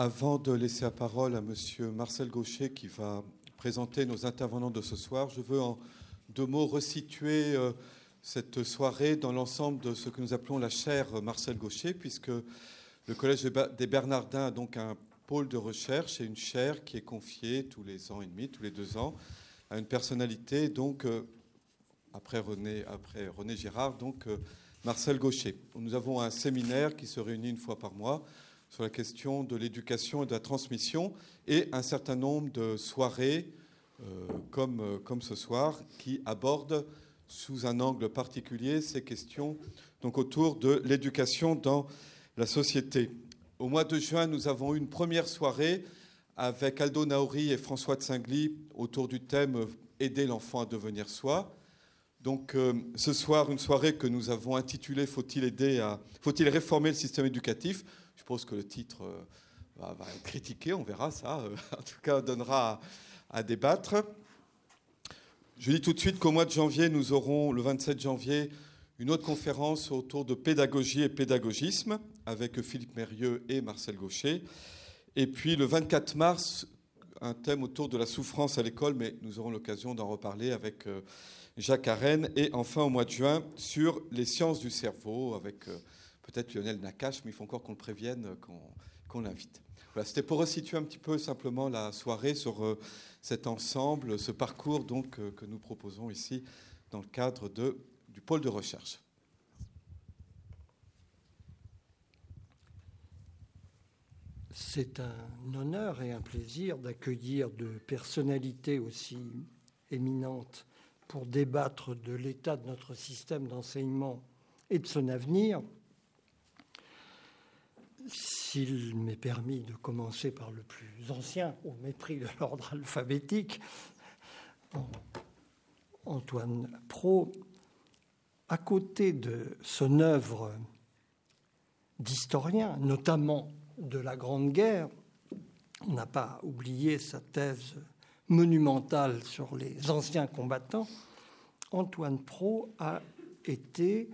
Avant de laisser la parole à Monsieur Marcel Gaucher qui va présenter nos intervenants de ce soir, je veux en deux mots resituer euh, cette soirée dans l'ensemble de ce que nous appelons la chaire Marcel Gaucher, puisque le Collège des Bernardins a donc un pôle de recherche et une chaire qui est confiée tous les ans et demi, tous les deux ans, à une personnalité, donc euh, après René, après René Girard, donc euh, Marcel Gaucher. Nous avons un séminaire qui se réunit une fois par mois sur la question de l'éducation et de la transmission et un certain nombre de soirées euh, comme, euh, comme ce soir qui abordent sous un angle particulier ces questions donc autour de l'éducation dans la société. Au mois de juin, nous avons eu une première soirée avec Aldo Naori et François de Singly autour du thème Aider l'enfant à devenir soi. Donc euh, ce soir, une soirée que nous avons intitulée Faut-il aider à faut-il réformer le système éducatif Je pense que le titre euh, va, être critiqué, on verra ça. Euh, en tout cas, donnera à, débattre. Je dis tout de suite qu'au mois de janvier, nous aurons le 27 janvier une autre conférence autour de pédagogie et pédagogisme avec Philippe Mérieux et Marcel Gaucher. Et puis le 24 mars, un thème autour de la souffrance à l'école, mais nous aurons l'occasion d'en reparler avec Jacques Arène, et enfin au mois de juin sur les sciences du cerveau avec euh, peut-être Lionel Nakache, mais il faut encore qu'on le prévienne, euh, qu'on l'invite. Voilà, c'était pour resituer un petit peu simplement la soirée sur euh, cet ensemble, ce parcours donc que nous proposons ici dans le cadre du pôle de recherche. C'est un honneur et un plaisir d'accueillir de personnalités aussi éminentes pour débattre de l'état de notre système d'enseignement et de son avenir, s'il m'est permis de commencer par le plus ancien, au mépris de l'ordre alphabétique, Antoine Pro, à côté de son œuvre d'historien, notamment de la Grande Guerre, on n'a pas oublié sa thèse monumentale sur les anciens combattants, Antoine Pro a été,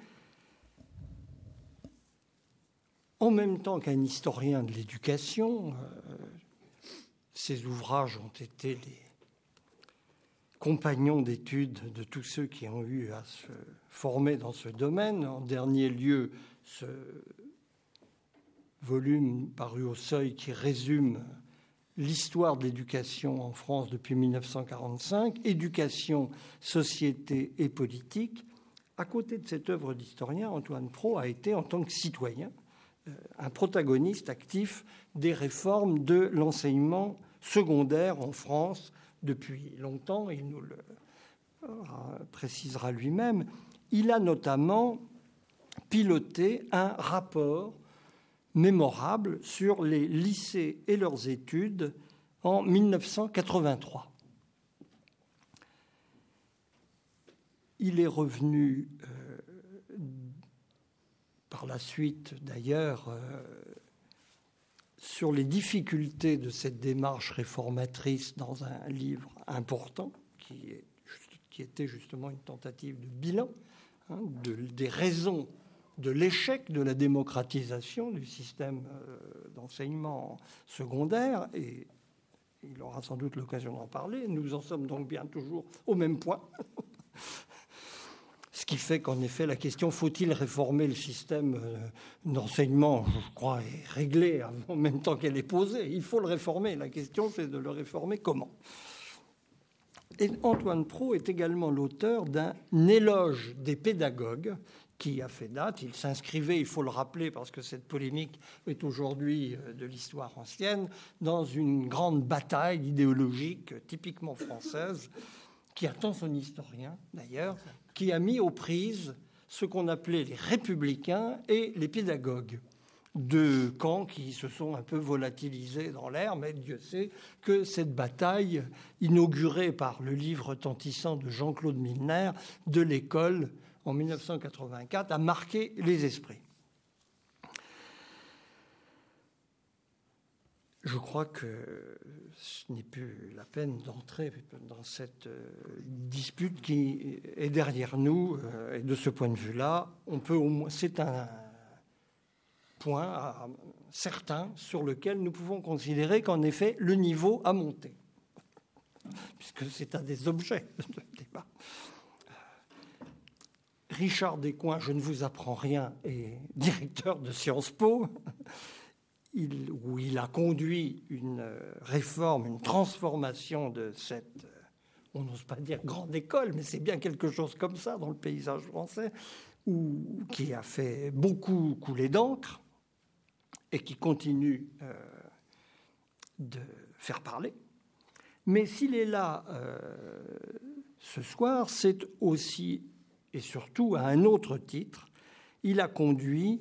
en même temps qu'un historien de l'éducation, euh, ses ouvrages ont été les compagnons d'études de tous ceux qui ont eu à se former dans ce domaine. En dernier lieu, ce volume paru au seuil qui résume l'histoire de l'éducation en France depuis 1945, éducation, société et politique. À côté de cette œuvre d'historien, Antoine Pro a été, en tant que citoyen, un protagoniste actif des réformes de l'enseignement secondaire en France depuis longtemps, il nous le euh, précisera lui-même. Il a notamment piloté un rapport mémorable sur les lycées et leurs études en 1983. Il est revenu euh, par la suite, d'ailleurs, euh, sur les difficultés de cette démarche réformatrice dans un livre important qui, était justement une tentative de bilan hein, des raisons de l'échec de la démocratisation du système euh, d'enseignement secondaire, et il aura sans doute l'occasion d'en parler. Nous en sommes donc bien toujours au même point. Ce qui fait qu'en effet, la question faut-il réformer le système euh, d'enseignement, je crois, est réglée en même temps qu'elle est posée. Il faut le réformer. La question, c'est de le réformer comment? Et Antoine Pro est également l'auteur d'un éloge des pédagogues qui a fait date. Il s'inscrivait, il faut le rappeler parce que cette polémique est aujourd'hui euh, de l'histoire ancienne, dans une grande bataille idéologique typiquement française qui attend son historien d'ailleurs, qui a mis aux prises ce qu'on appelait les républicains et les pédagogues deux camps qui se sont un peu volatilisés dans l'air, mais Dieu sait que cette bataille, inaugurée par le livre retentissant de Jean-Claude Milner de l'école en 1984 a marqué les esprits. Je crois que ce n'est plus la peine d'entrer dans cette euh, dispute qui est derrière nous. Euh, et de ce point de vue-là, on peut au moins. C'est un point certain sur lequel nous pouvons considérer qu'en effet le niveau a monté, puisque c'est un des objets de débat. Richard Descoings, je ne vous apprends rien, est directeur de Sciences Po, où il a conduit une réforme, une transformation de cette, on n'ose pas dire grande école, mais c'est bien quelque chose comme ça dans le paysage français, qui a fait beaucoup couler d'encre et qui continue euh, de faire parler. Mais s'il est là euh, ce soir, c'est aussi et surtout à un autre titre. Il a conduit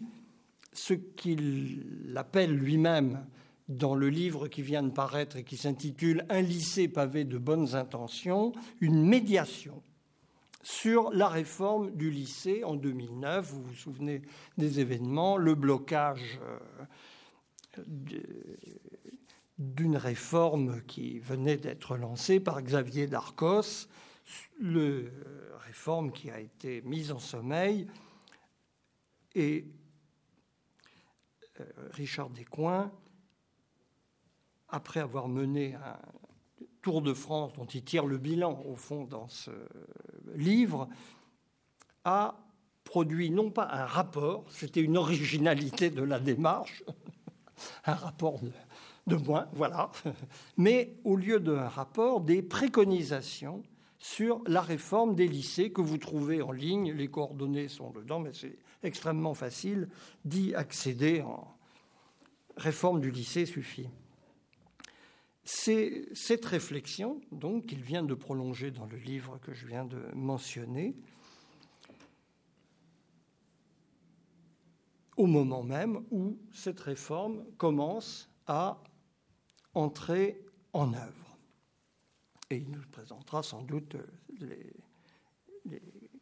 ce qu'il appelle lui-même dans le livre qui vient de paraître et qui s'intitule Un lycée pavé de bonnes intentions, une médiation sur la réforme du lycée en 2009. Vous vous souvenez des événements, le blocage euh, d'une réforme qui venait d'être lancée par Xavier Darcos, le réforme qui a été mise en sommeil et euh, Richard Descoings, après avoir mené un Tour de France dont il tire le bilan au fond dans ce livre, a produit non pas un rapport, c'était une originalité de la démarche, un rapport de, de moins, voilà, mais au lieu d'un rapport, des préconisations sur la réforme des lycées que vous trouvez en ligne. Les coordonnées sont dedans, mais c'est extrêmement facile d'y accéder. En réforme du lycée suffit. C'est cette réflexion, donc, qu'il vient de prolonger dans le livre que je viens de mentionner, au moment même où cette réforme commence à entrer en œuvre. Et il nous présentera sans doute les,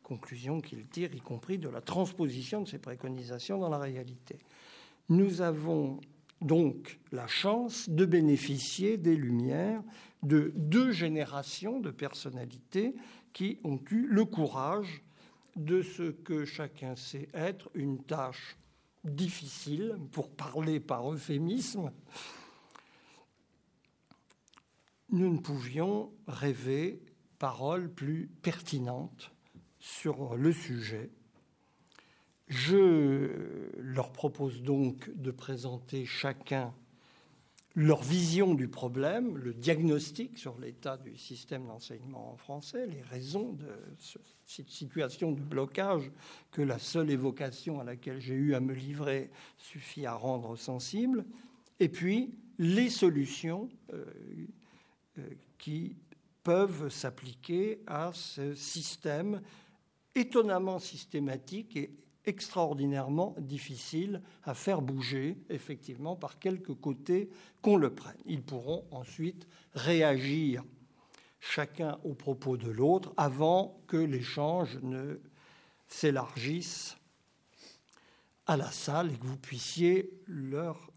conclusions qu'il tire, y compris de la transposition de ces préconisations dans la réalité. Nous avons donc la chance de bénéficier des lumières de deux générations de personnalités qui ont eu le courage de ce que chacun sait être une tâche difficile, pour parler par euphémisme, nous ne pouvions rêver paroles plus pertinentes sur le sujet. Je leur propose donc de présenter chacun leur vision du problème, le diagnostic sur l'état du système d'enseignement en français, les raisons de cette situation de blocage que la seule évocation à laquelle j'ai eu à me livrer suffit à rendre sensible, et puis les solutions euh, euh, qui peuvent s'appliquer à ce système étonnamment systématique et extraordinairement difficile à faire bouger, effectivement, par quelque côté qu'on le prenne. Ils pourront ensuite réagir chacun au propos de l'autre avant que l'échange ne s'élargisse à la salle et que vous puissiez leur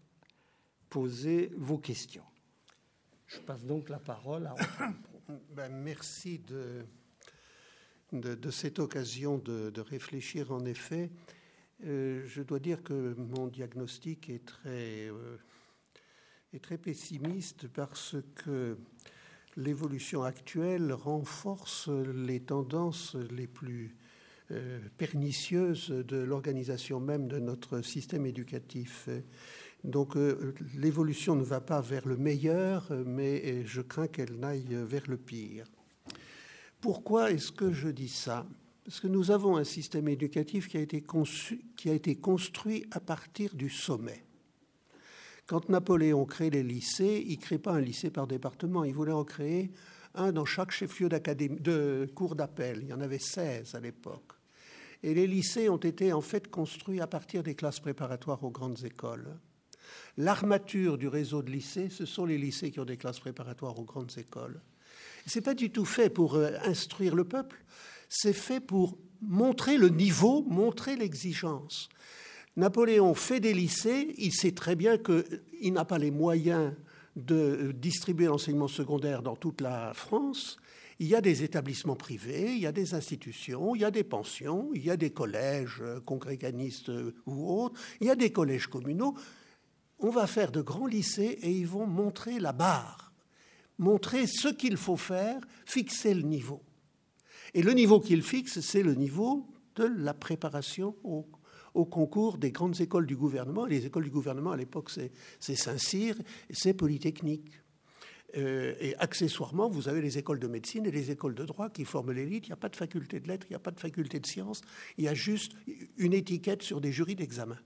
poser vos questions. Je passe donc la parole à. Ben, merci de, de, cette occasion de, réfléchir. En effet, euh, je dois dire que mon diagnostic est très, euh, très pessimiste parce que l'évolution actuelle renforce les tendances les plus euh, pernicieuses de l'organisation même de notre système éducatif. Donc l'évolution ne va pas vers le meilleur, mais je crains qu'elle n'aille vers le pire. Pourquoi est-ce que je dis ça? Parce que nous avons un système éducatif qui a été, qui a été construit à partir du sommet. Quand Napoléon crée les lycées, il ne crée pas un lycée par département, il voulait en créer un dans chaque chef-lieu de cours d'appel. Il y en avait 16 à l'époque. Et les lycées ont été en fait construits à partir des classes préparatoires aux grandes écoles. L'armature du réseau de lycées, ce sont les lycées qui ont des classes préparatoires aux grandes écoles. Ce n'est pas du tout fait pour euh, instruire le peuple, c'est fait pour montrer le niveau, montrer l'exigence. Napoléon fait des lycées, il sait très bien qu'il n'a pas les moyens de distribuer l'enseignement secondaire dans toute la France, il y a des établissements privés, il y a des institutions, il y a des pensions, il y a des collèges euh, congréganistes euh, ou autres, il y a des collèges communaux. On va faire de grands lycées et ils vont montrer la barre, montrer ce qu'il faut faire, fixer le niveau. Et le niveau qu'ils fixent, c'est le niveau de la préparation au, concours des grandes écoles du gouvernement. Les écoles du gouvernement, à l'époque, c'est Saint-Cyr et c'est Polytechnique. Euh, et accessoirement, vous avez les écoles de médecine et les écoles de droit qui forment l'élite. Il n'y a pas de faculté de lettres, il n'y a pas de faculté de sciences, il y a juste une étiquette sur des jurys d'examen.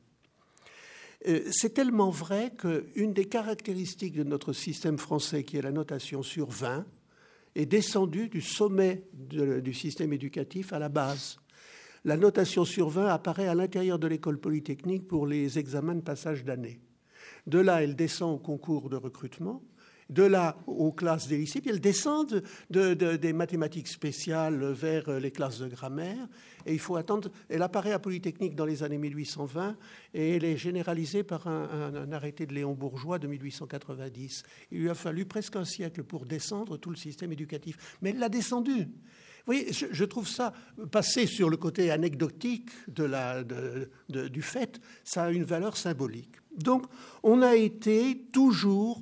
Euh, c'est tellement vrai qu'une des caractéristiques de notre système français, qui est la notation sur 20, est descendue du sommet du système éducatif à la base. La notation sur 20 apparaît à l'intérieur de l'école polytechnique pour les examens de passage d'année. De là, elle descend au concours de recrutement de là aux classes des lycées, puis elles descendent des mathématiques spéciales vers les classes de grammaire. Et il faut attendre. Elle apparaît à Polytechnique dans les années 1820 et elle est généralisée par un, arrêté de Léon Bourgeois de 1890. Il lui a fallu presque un siècle pour descendre tout le système éducatif. Mais elle l'a descendu. Oui, je, je, trouve ça, passer sur le côté anecdotique du fait, ça a une valeur symbolique. Donc, on a été toujours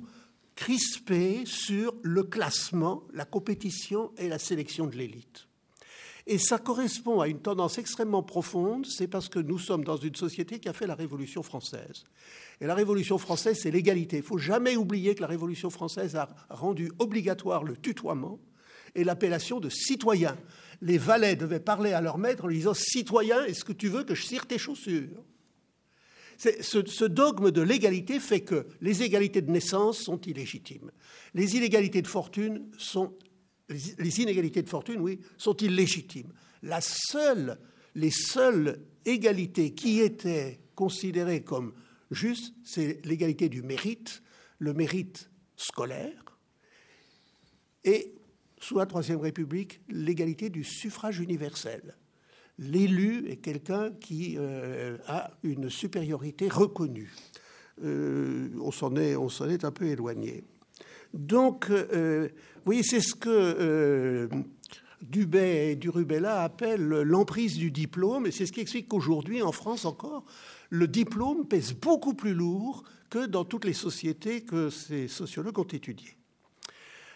crispé sur le classement, la compétition et la sélection de l'élite. Et ça correspond à une tendance extrêmement profonde, c'est parce que nous sommes dans une société qui a fait la Révolution française. Et la Révolution française, c'est l'égalité. Il ne faut jamais oublier que la Révolution française a rendu obligatoire le tutoiement et l'appellation de citoyen. Les valets devaient parler à leur maître en lui disant Citoyen, est-ce que tu veux que je cire tes chaussures? Ce, dogme de l'égalité fait que les égalités de naissance sont illégitimes. Les inégalités de fortune sont les inégalités de fortune, oui, sont illégitimes. La seule, les seules égalités qui étaient considérées comme justes, c'est l'égalité du mérite, le mérite scolaire, et sous la Troisième République, l'égalité du suffrage universel l'élu est quelqu'un qui euh, a une supériorité reconnue. Euh, on s'en est, on s'en est un peu éloigné. Donc, euh, oui, c'est ce que Dubé et Durubella appellent l'emprise du diplôme, et c'est ce qui explique qu'aujourd'hui, en France encore, le diplôme pèse beaucoup plus lourd que dans toutes les sociétés que ces sociologues ont étudiées.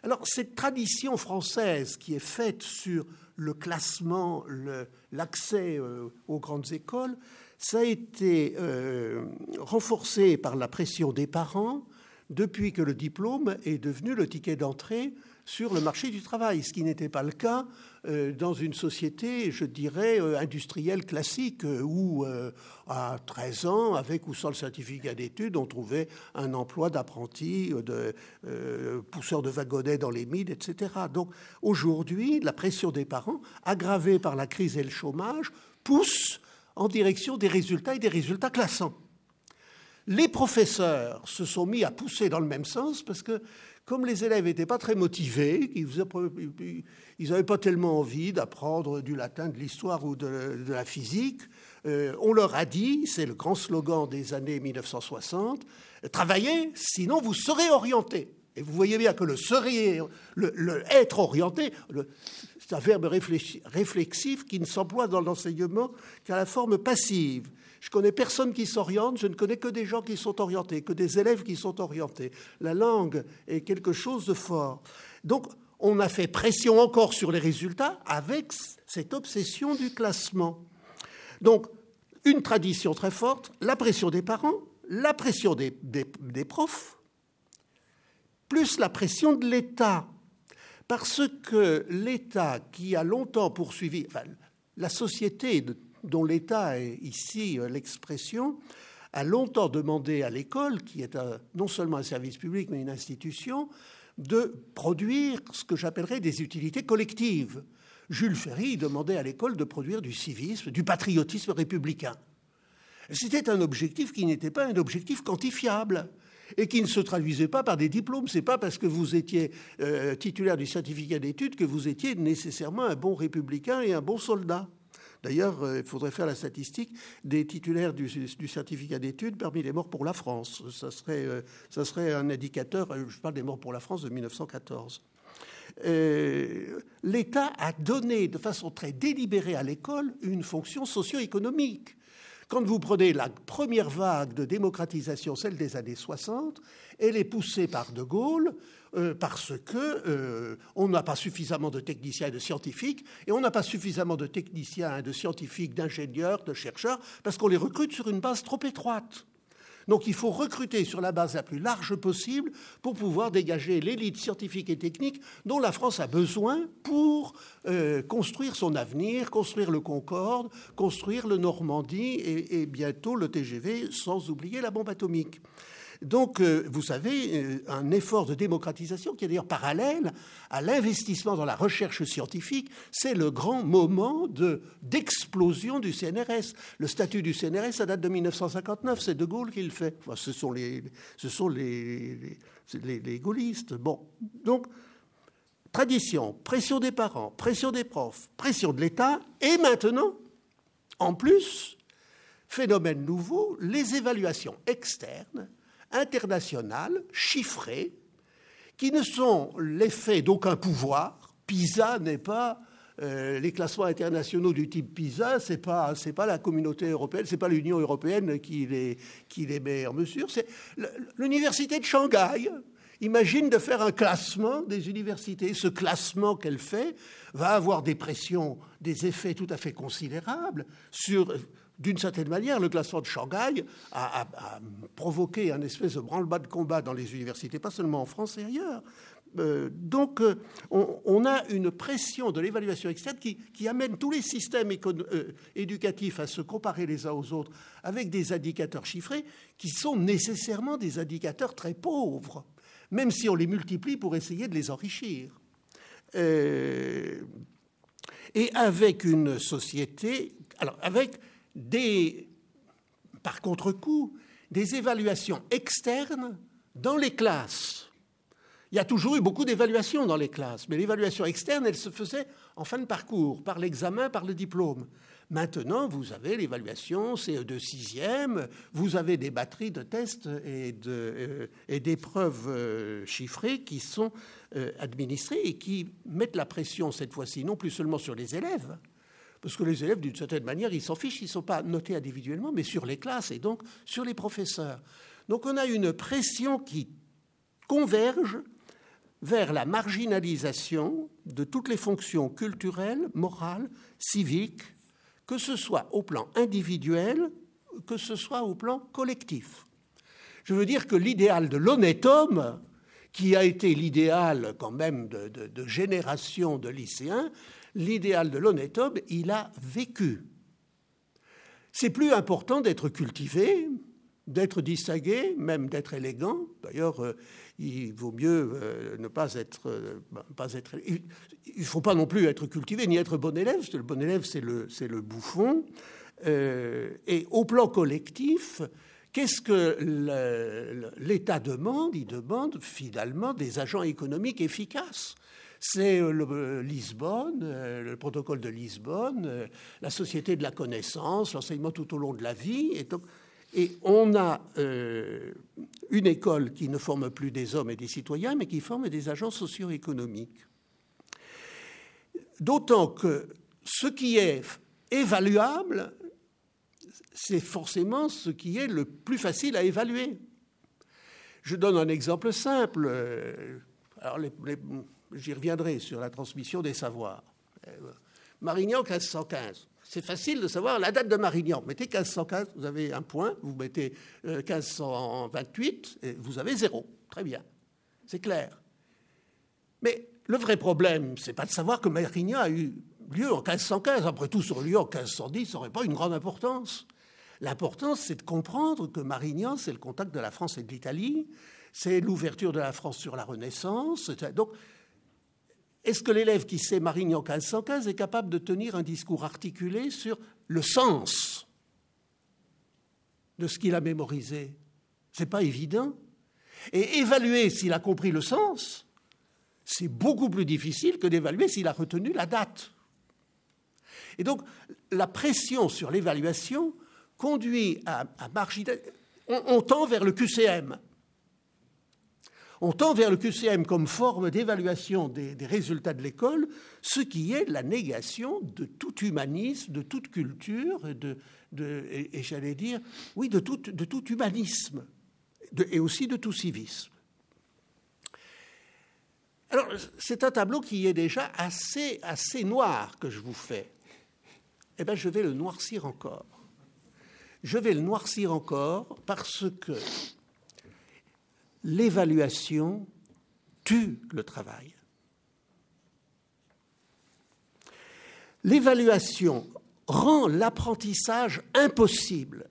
Alors, cette tradition française qui est faite sur le classement, l'accès euh, aux grandes écoles, ça a été euh, renforcé par la pression des parents depuis que le diplôme est devenu le ticket d'entrée sur le marché du travail, ce qui n'était pas le cas euh, dans une société, je dirais, euh, industrielle classique, euh, où à 13 ans, avec ou sans le certificat d'études, on trouvait un emploi d'apprenti, de pousseur de wagonnets dans les mines, etc. Donc aujourd'hui, la pression des parents, aggravée par la crise et le chômage, pousse en direction des résultats et des résultats classants. Les professeurs se sont mis à pousser dans le même sens parce que comme les élèves n'étaient pas très motivés, ils n'avaient pas tellement envie d'apprendre du latin, de l'histoire ou de, la physique, euh, on leur a dit, c'est le grand slogan des années 1960, travaillez, sinon vous serez orienté. Et vous voyez bien que le serait, le, être orienté, c'est un verbe réflexif qui ne s'emploie dans l'enseignement qu'à la forme passive. Je connais personne qui s'oriente, je ne connais que des gens qui sont orientés, que des élèves qui sont orientés. La langue est quelque chose de fort. Donc, on a fait pression encore sur les résultats avec cette obsession du classement. Donc, une tradition très forte, la pression des parents, la pression des, profs, plus la pression de l'État. Parce que l'État qui a longtemps poursuivi, la société dont l'État est ici euh, l'expression, a longtemps demandé à l'école, qui est non seulement un service public, mais une institution, de produire ce que j'appellerais des utilités collectives. Jules Ferry demandait à l'école de produire du civisme, du patriotisme républicain. C'était un objectif qui n'était pas un objectif quantifiable et qui ne se traduisait pas par des diplômes. C'est pas parce que vous étiez euh, titulaire du certificat d'études que vous étiez nécessairement un bon républicain et un bon soldat. D'ailleurs, euh, il faudrait faire la statistique des titulaires du, certificat d'études parmi les morts pour la France. Ça serait, euh, ça serait un indicateur, euh, je parle des morts pour la France de 1914. euh, l'État a donné de façon très délibérée à l'école une fonction socio-économique. Quand vous prenez la première vague de démocratisation, celle des années 60, elle est poussée par De Gaulle euh, parce que euh, on n'a pas suffisamment de techniciens et de scientifiques, et on n'a pas suffisamment de techniciens, et de scientifiques, d'ingénieurs, de chercheurs, parce qu'on les recrute sur une base trop étroite. Donc il faut recruter sur la base la plus large possible pour pouvoir dégager l'élite scientifique et technique dont la France a besoin pour euh, construire son avenir, construire le Concorde, construire le Normandie et bientôt le TGV, sans oublier la bombe atomique. Donc, euh, vous savez, euh, un effort de démocratisation qui est d'ailleurs parallèle à l'investissement dans la recherche scientifique, c'est le grand moment d'explosion du CNRS. Le statut du CNRS, ça date de 1959, c'est De Gaulle qui le fait. ce sont les, ce sont les, gaullistes. Bon, donc, tradition, pression des parents, pression des profs, pression de l'État, et maintenant, en plus, phénomène nouveau, les évaluations externes internationales, chiffrées, qui ne sont l'effet d'aucun pouvoir. PISA n'est pas euh, les classements internationaux du type PISA, c'est pas c'est pas la communauté européenne, c'est pas l'Union européenne qui les qui les met en mesure. C'est l'université de Shanghai. Imagine de faire un classement des universités. Ce classement qu'elle fait va avoir des pressions, des effets tout à fait considérables sur d'une certaine manière, le classement de Shanghai a, provoqué un espèce de branle-bas de combat dans les universités, pas seulement en France et ailleurs. Euh, donc, euh, on, a une pression de l'évaluation externe qui, amène tous les systèmes euh, éducatifs à se comparer les uns aux autres avec des indicateurs chiffrés qui sont nécessairement des indicateurs très pauvres, même si on les multiplie pour essayer de les enrichir. et avec une société, alors avec des, par contre-coup, des évaluations externes dans les classes. Il y a toujours eu beaucoup d'évaluations dans les classes, mais l'évaluation externe, elle se faisait en fin de parcours, par l'examen, par le diplôme. Maintenant, vous avez l'évaluation CE2 6e, vous avez des batteries de tests et, euh, d'épreuves euh, chiffrées qui sont euh, administrées et qui mettent la pression, cette fois-ci, non plus seulement sur les élèves, parce que les élèves, d'une certaine manière, ils s'en fichent, ils ne sont pas notés individuellement, mais sur les classes et donc sur les professeurs. Donc on a une pression qui converge vers la marginalisation de toutes les fonctions culturelles, morales, civiques, que ce soit au plan individuel, que ce soit au plan collectif. Je veux dire que l'idéal de l'honnête homme, qui a été l'idéal quand même de, générations de lycéens, l'idéal de l'honnête homme, il a vécu. C'est plus important d'être cultivé, d'être distingué, même d'être élégant. D'ailleurs, euh, il vaut mieux euh, ne pas être, euh, pas être. Il ne faut pas non plus être cultivé ni être bon élève. le bon élève, c'est le, c'est le bouffon. et au plan collectif, qu'est-ce que l'État demande? Il demande finalement des agents économiques efficaces c'est euh, le euh, Lisbonne, euh, le protocole de Lisbonne, la société de la connaissance, l'enseignement tout au long de la vie. Et, on a une école qui ne forme plus des hommes et des citoyens, mais qui forme des agents socio-économiques. D'autant que ce qui est évaluable, c'est forcément ce qui est le plus facile à évaluer. Je donne un exemple simple. Alors les, j'y reviendrai sur la transmission des savoirs. Euh, Marignan 1515. C'est facile de savoir la date de Marignan. Mettez 1515, vous avez un point, vous mettez 1528, euh, et vous avez zéro. Très bien. C'est clair. Mais le vrai problème, c'est pas de savoir que Marignan a eu lieu en 1515. Après tout, sur lieu en 1510, ça n'aurait pas une grande importance. L'importance, c'est de comprendre que Marignan, c'est le contact de la France et de l'Italie, c'est l'ouverture de la France sur la Renaissance. Donc, est-ce que l'élève qui sait Marignan 1515 est capable de tenir un discours articulé sur le sens de ce qu'il a mémorisé? Ce n'est pas évident. Et évaluer s'il a compris le sens, c'est beaucoup plus difficile que d'évaluer s'il a retenu la date. Et donc, la pression sur l'évaluation conduit à, marginaliser. on tend vers le QCM. On tend vers le QCM comme forme d'évaluation des, résultats de l'école, ce qui est la négation de tout humanisme, de toute culture, et, j'allais dire, oui, de tout, de tout humanisme, et aussi de tout civisme. Alors, c'est un tableau qui est déjà assez, assez noir que je vous fais. Eh bien, je vais le noircir encore. Je vais le noircir encore parce que l'évaluation tue le travail. L'évaluation rend l'apprentissage impossible.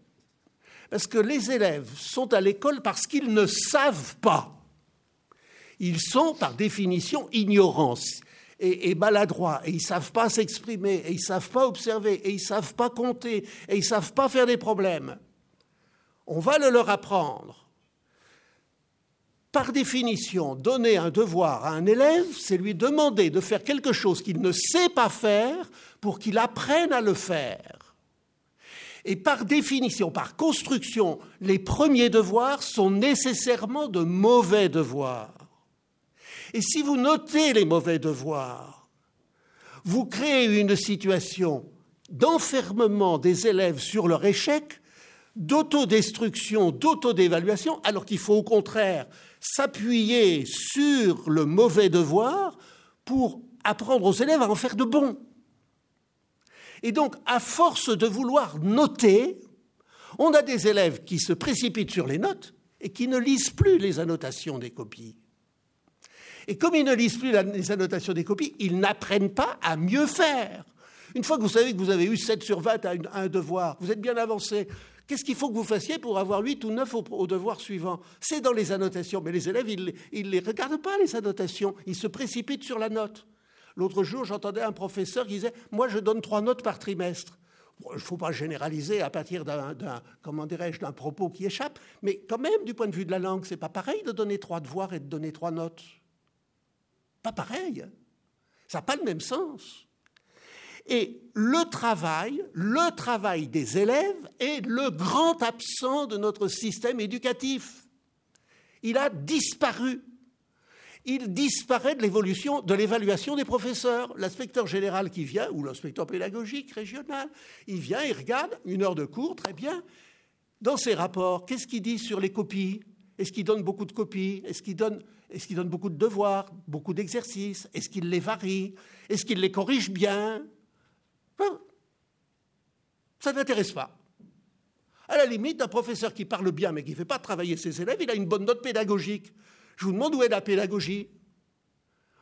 Parce que les élèves sont à l'école parce qu'ils ne savent pas. Ils sont, par définition, ignorants et, maladroits, et ils ne savent pas s'exprimer, et ils ne savent pas observer, et ils ne savent pas compter, et ils ne savent pas faire des problèmes. On va le leur apprendre. Par définition, donner un devoir à un élève, c'est lui demander de faire quelque chose qu'il ne sait pas faire pour qu'il apprenne à le faire. Et par définition, par construction, les premiers devoirs sont nécessairement de mauvais devoirs. Et si vous notez les mauvais devoirs, vous créez une situation d'enfermement des élèves sur leur échec, d'autodestruction, d'autodévaluation, alors qu'il faut au contraire s'appuyer sur le mauvais devoir pour apprendre aux élèves à en faire de bons. Et donc, à force de vouloir noter, on a des élèves qui se précipitent sur les notes et qui ne lisent plus les annotations des copies. Et comme ils ne lisent plus les annotations des copies, ils n'apprennent pas à mieux faire. Une fois que vous savez que vous avez eu 7 sur 20 à, un devoir, vous êtes bien avancé, Qu'est-ce qu'il faut que vous fassiez pour avoir 8 ou 9 au, devoir suivant? C'est dans les annotations. Mais les élèves, ils ne les regardent pas, les annotations. Ils se précipitent sur la note. L'autre jour, j'entendais un professeur qui disait Moi, je donne trois notes par trimestre. il ne faut pas généraliser à partir d'un, propos qui échappe, mais quand même, du point de vue de la langue, c'est pas pareil de donner trois devoirs et de donner trois notes. Pas pareil. Ça n'a pas le même sens. Et le travail, le travail des élèves est le grand absent de notre système éducatif. Il a disparu. Il disparaît de l'évolution, de l'évaluation des professeurs. L'inspecteur général qui vient, ou l'inspecteur pédagogique régional, il vient, il regarde une heure de cours, très bien. Dans ses rapports, qu'est-ce qu'il dit sur les copies? Est-ce qu'il donne beaucoup de copies? Est-ce qu'il donne, est qu'il donne beaucoup de devoirs, beaucoup d'exercices? Est-ce qu'il les varie? Est-ce qu'il les corrige bien? Ça n'intéresse pas. À la limite, un professeur qui parle bien mais qui ne fait pas travailler ses élèves, il a une bonne note pédagogique. Je vous demande où est la pédagogie.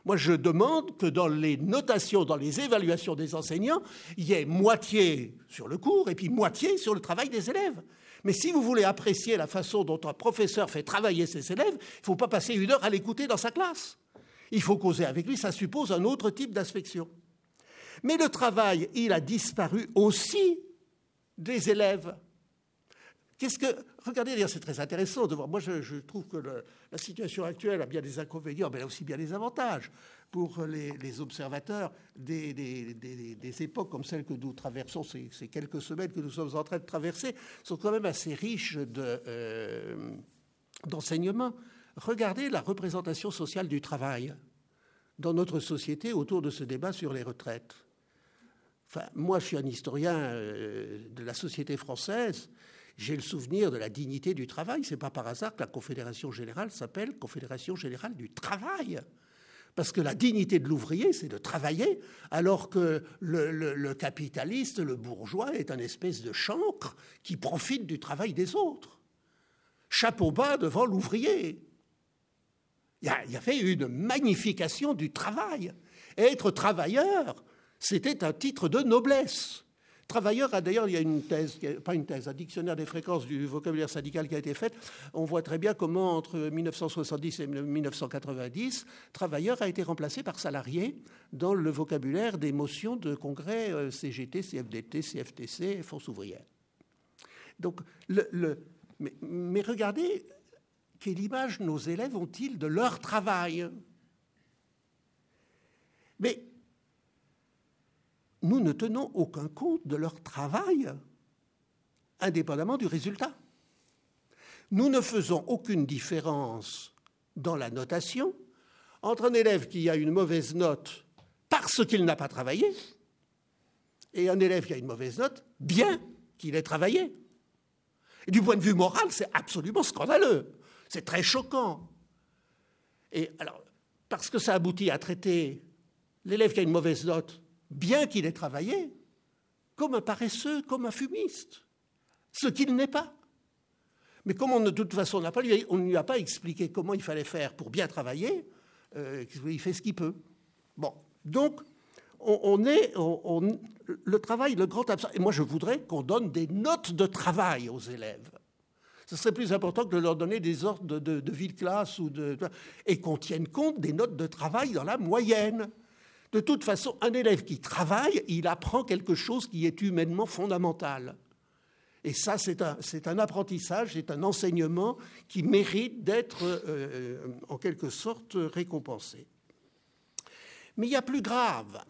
Moi, je demande que dans les notations, dans les évaluations des enseignants, il y ait moitié sur le cours et puis moitié sur le travail des élèves. Mais si vous voulez apprécier la façon dont un professeur fait travailler ses élèves, il ne faut pas passer une heure à l'écouter dans sa classe. Il faut causer avec lui, ça suppose un autre type d'inspection. Mais le travail, il a disparu aussi des élèves. Qu'est-ce que. Regardez, c'est très intéressant de voir. Moi, je, trouve que la situation actuelle a bien des inconvénients, mais elle a aussi bien des avantages. Pour les, observateurs des, des, époques comme celles que nous traversons, ces, ces, quelques semaines que nous sommes en train de traverser, sont quand même assez riches euh, d'enseignements. Regardez la représentation sociale du travail dans notre société autour de ce débat sur les retraites moi, je suis un historien euh, de la société française. J'ai le souvenir de la dignité du travail. C'est pas par hasard que la Confédération générale s'appelle Confédération générale du travail. Parce que la dignité de l'ouvrier, c'est de travailler, alors que le, capitaliste, le bourgeois, est un espèce de chancre qui profite du travail des autres. Chapeau bas devant l'ouvrier. Il y, avait une magnification du travail. Être travailleur, c'était un titre de noblesse. Travailleur, ah, d'ailleurs, il y a une thèse, pas une thèse, un dictionnaire des fréquences du vocabulaire syndical qui a été fait. On voit très bien comment, entre 1970 et 1990, travailleur a été remplacé par salarié dans le vocabulaire des motions de congrès euh, CGT, CFDT, CFTC, Force ouvrière. Donc, mais, mais regardez quelle image nos élèves ont-ils de leur travail Mais nous ne tenons aucun compte de leur travail, indépendamment du résultat. Nous ne faisons aucune différence dans la notation entre un élève qui a une mauvaise note parce qu'il n'a pas travaillé et un élève qui a une mauvaise note bien qu'il ait travaillé. Et du point de vue moral, c'est absolument scandaleux. C'est très choquant. Et alors, parce que ça aboutit à traiter l'élève qui a une mauvaise note, bien qu'il ait travaillé, comme un paresseux, comme un fumiste, ce qu'il n'est pas. Mais comme on, de toute façon n'a pas, on ne lui a pas expliqué comment il fallait faire pour bien travailler, euh, il fait ce qu'il peut. Bon, donc on, est, le travail, le grand absent. Et moi, je voudrais qu'on donne des notes de travail aux élèves. Ce serait plus important que de leur donner des ordres de, de, ville-classe ou de, et qu'on tienne compte des notes de travail dans la moyenne. De toute façon, un élève qui travaille, il apprend quelque chose qui est humainement fondamental. Et ça, c'est un, apprentissage, c'est un enseignement qui mérite d'être euh, en quelque sorte récompensé. Mais il y a plus grave,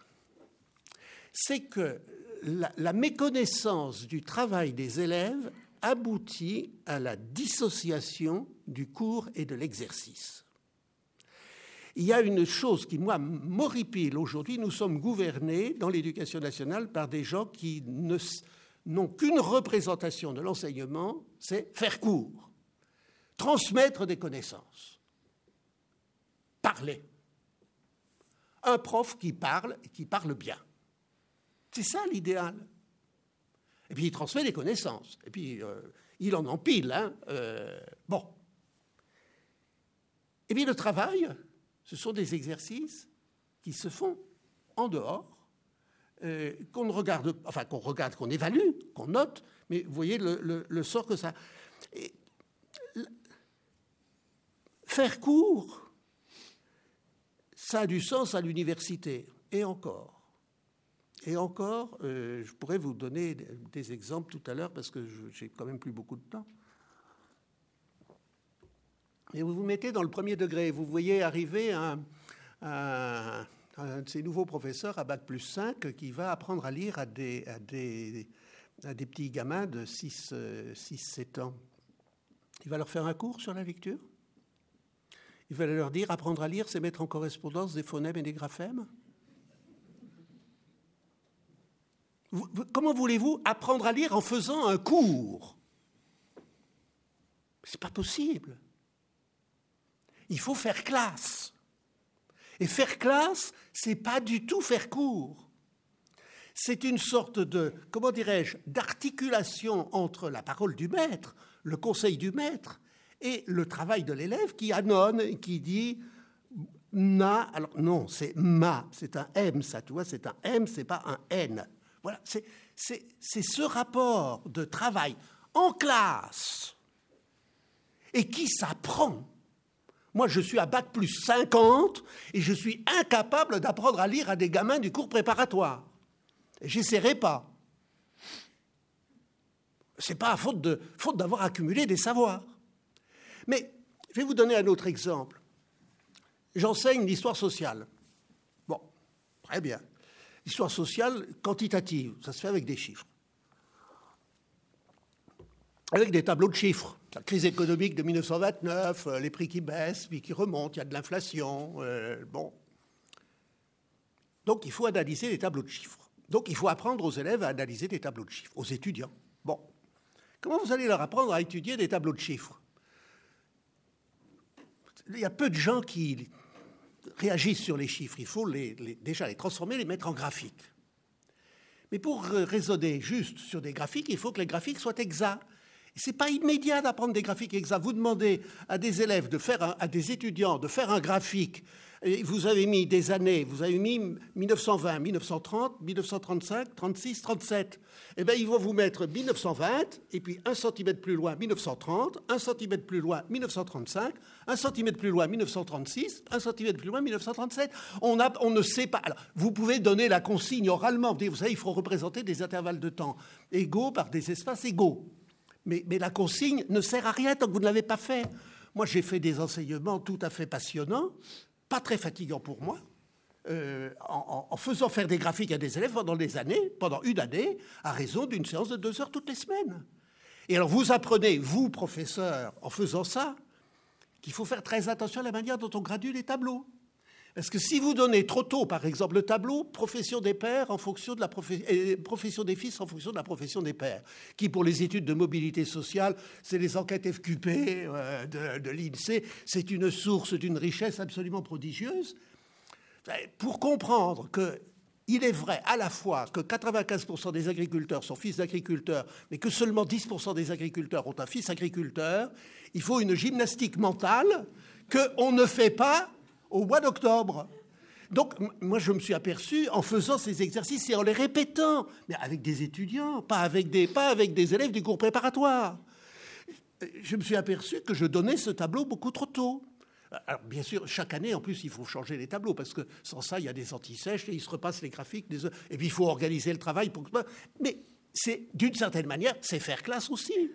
c'est que la méconnaissance du travail des élèves aboutit à la dissociation du cours et de l'exercice. Il y a une chose qui, moi, m'horripile aujourd'hui. Nous sommes gouvernés dans l'éducation nationale par des gens qui n'ont qu'une représentation de l'enseignement, c'est faire cours, transmettre des connaissances, parler. Un prof qui parle et qui parle bien. C'est ça l'idéal. Et puis il transmet des connaissances. Et puis euh, il en empile. Hein, euh, bon. Et puis le travail, ce sont des exercices qui se font en dehors, euh, qu'on regarde, enfin qu'on regarde, qu'on évalue, qu'on note. Mais vous voyez le, sort que ça. faire cours, ça a du sens à l'université. Et encore. Et encore, euh, je pourrais vous donner des exemples tout à l'heure parce que j'ai quand même plus beaucoup de temps. Et vous vous mettez dans le premier degré, vous voyez arriver un, de ces nouveaux professeurs à Bac plus 5 qui va apprendre à lire à des, à des, à des petits gamins de 6-7 euh, ans. Il va leur faire un cours sur la lecture? Il va leur dire apprendre à lire, c'est mettre en correspondance des phonèmes et des graphèmes? Comment voulez-vous apprendre à lire en faisant un cours? C'est pas possible. Il faut faire classe. Et faire classe, c'est pas du tout faire cours. C'est une sorte de, comment dirais-je, d'articulation entre la parole du maître, le conseil du maître, et le travail de l'élève qui annonce, qui dit na. Alors non, c'est ma, c'est un m, ça, tu vois, c'est un m, c'est pas un n. Voilà, c'est ce rapport de travail en classe et qui s'apprend. Moi, je suis à bac plus 50 et je suis incapable d'apprendre à lire à des gamins du cours préparatoire. J'essaierai pas. C'est pas à faute de faute d'avoir accumulé des savoirs. Mais je vais vous donner un autre exemple. J'enseigne l'histoire sociale. Bon, très bien. L'histoire sociale quantitative, ça se fait avec des chiffres. Avec des tableaux de chiffres. La crise économique de 1929, euh, les prix qui baissent, puis qui remontent, il y a de l'inflation. Euh, bon. Donc il faut analyser les tableaux de chiffres. Donc il faut apprendre aux élèves à analyser des tableaux de chiffres, aux étudiants. Bon. Comment vous allez leur apprendre à étudier des tableaux de chiffres? Il y a peu de gens qui, réagissent sur les chiffres. Il faut déjà les transformer, les mettre en graphiques. Mais pour raisonner juste sur des graphiques, il faut que les graphiques soient exacts. Ce n'est pas immédiat d'apprendre des graphiques exacts. Vous demandez à des élèves, de faire à des étudiants de faire un graphique vous avez mis des années, vous avez mis 1920, 1930, 1935, 36, 37. Eh bien, ils vont vous mettre 1920, et puis un centimètre plus loin, 1930, un centimètre plus loin, 1935, un centimètre plus loin, 1936, un centimètre plus loin, 1937. On, ne sait pas. Vous pouvez donner la consigne oralement. Vous savez, il faut représenter des intervalles de temps égaux par des espaces égaux. Mais, la consigne ne sert à rien tant que vous ne l'avez pas fait. Moi, j'ai fait des enseignements tout à fait passionnants pas très fatigant pour moi, euh, en, faisant faire des graphiques à des élèves pendant des années, pendant une année, à raison d'une séance de deux heures toutes les semaines. Et alors vous apprenez, vous, professeur, en faisant ça, qu'il faut faire très attention à la manière dont on gradue les tableaux. Parce que si vous donnez trop tôt, par exemple, le tableau profession des pères en fonction de la profession des fils en fonction de la profession des pères, qui pour les études de mobilité sociale, c'est les enquêtes FQP euh, de, de l'INSEE, c'est une source d'une richesse absolument prodigieuse. Pour comprendre que il est vrai à la fois que 95% des agriculteurs sont fils d'agriculteurs, mais que seulement 10% des agriculteurs ont un fils agriculteur, il faut une gymnastique mentale qu'on ne fait pas au mois d'octobre. Donc, moi, je me suis aperçu en faisant ces exercices et en les répétant, mais avec des étudiants, pas avec des, pas avec des élèves du cours préparatoire. Je me suis aperçu que je donnais ce tableau beaucoup trop tôt. Alors, bien sûr, chaque année, en plus, il faut changer les tableaux, parce que sans ça, il y a des antisèches et ils se repassent les graphiques. Et puis, il faut organiser le travail. Pour... Mais c'est, d'une certaine manière, c'est faire classe aussi.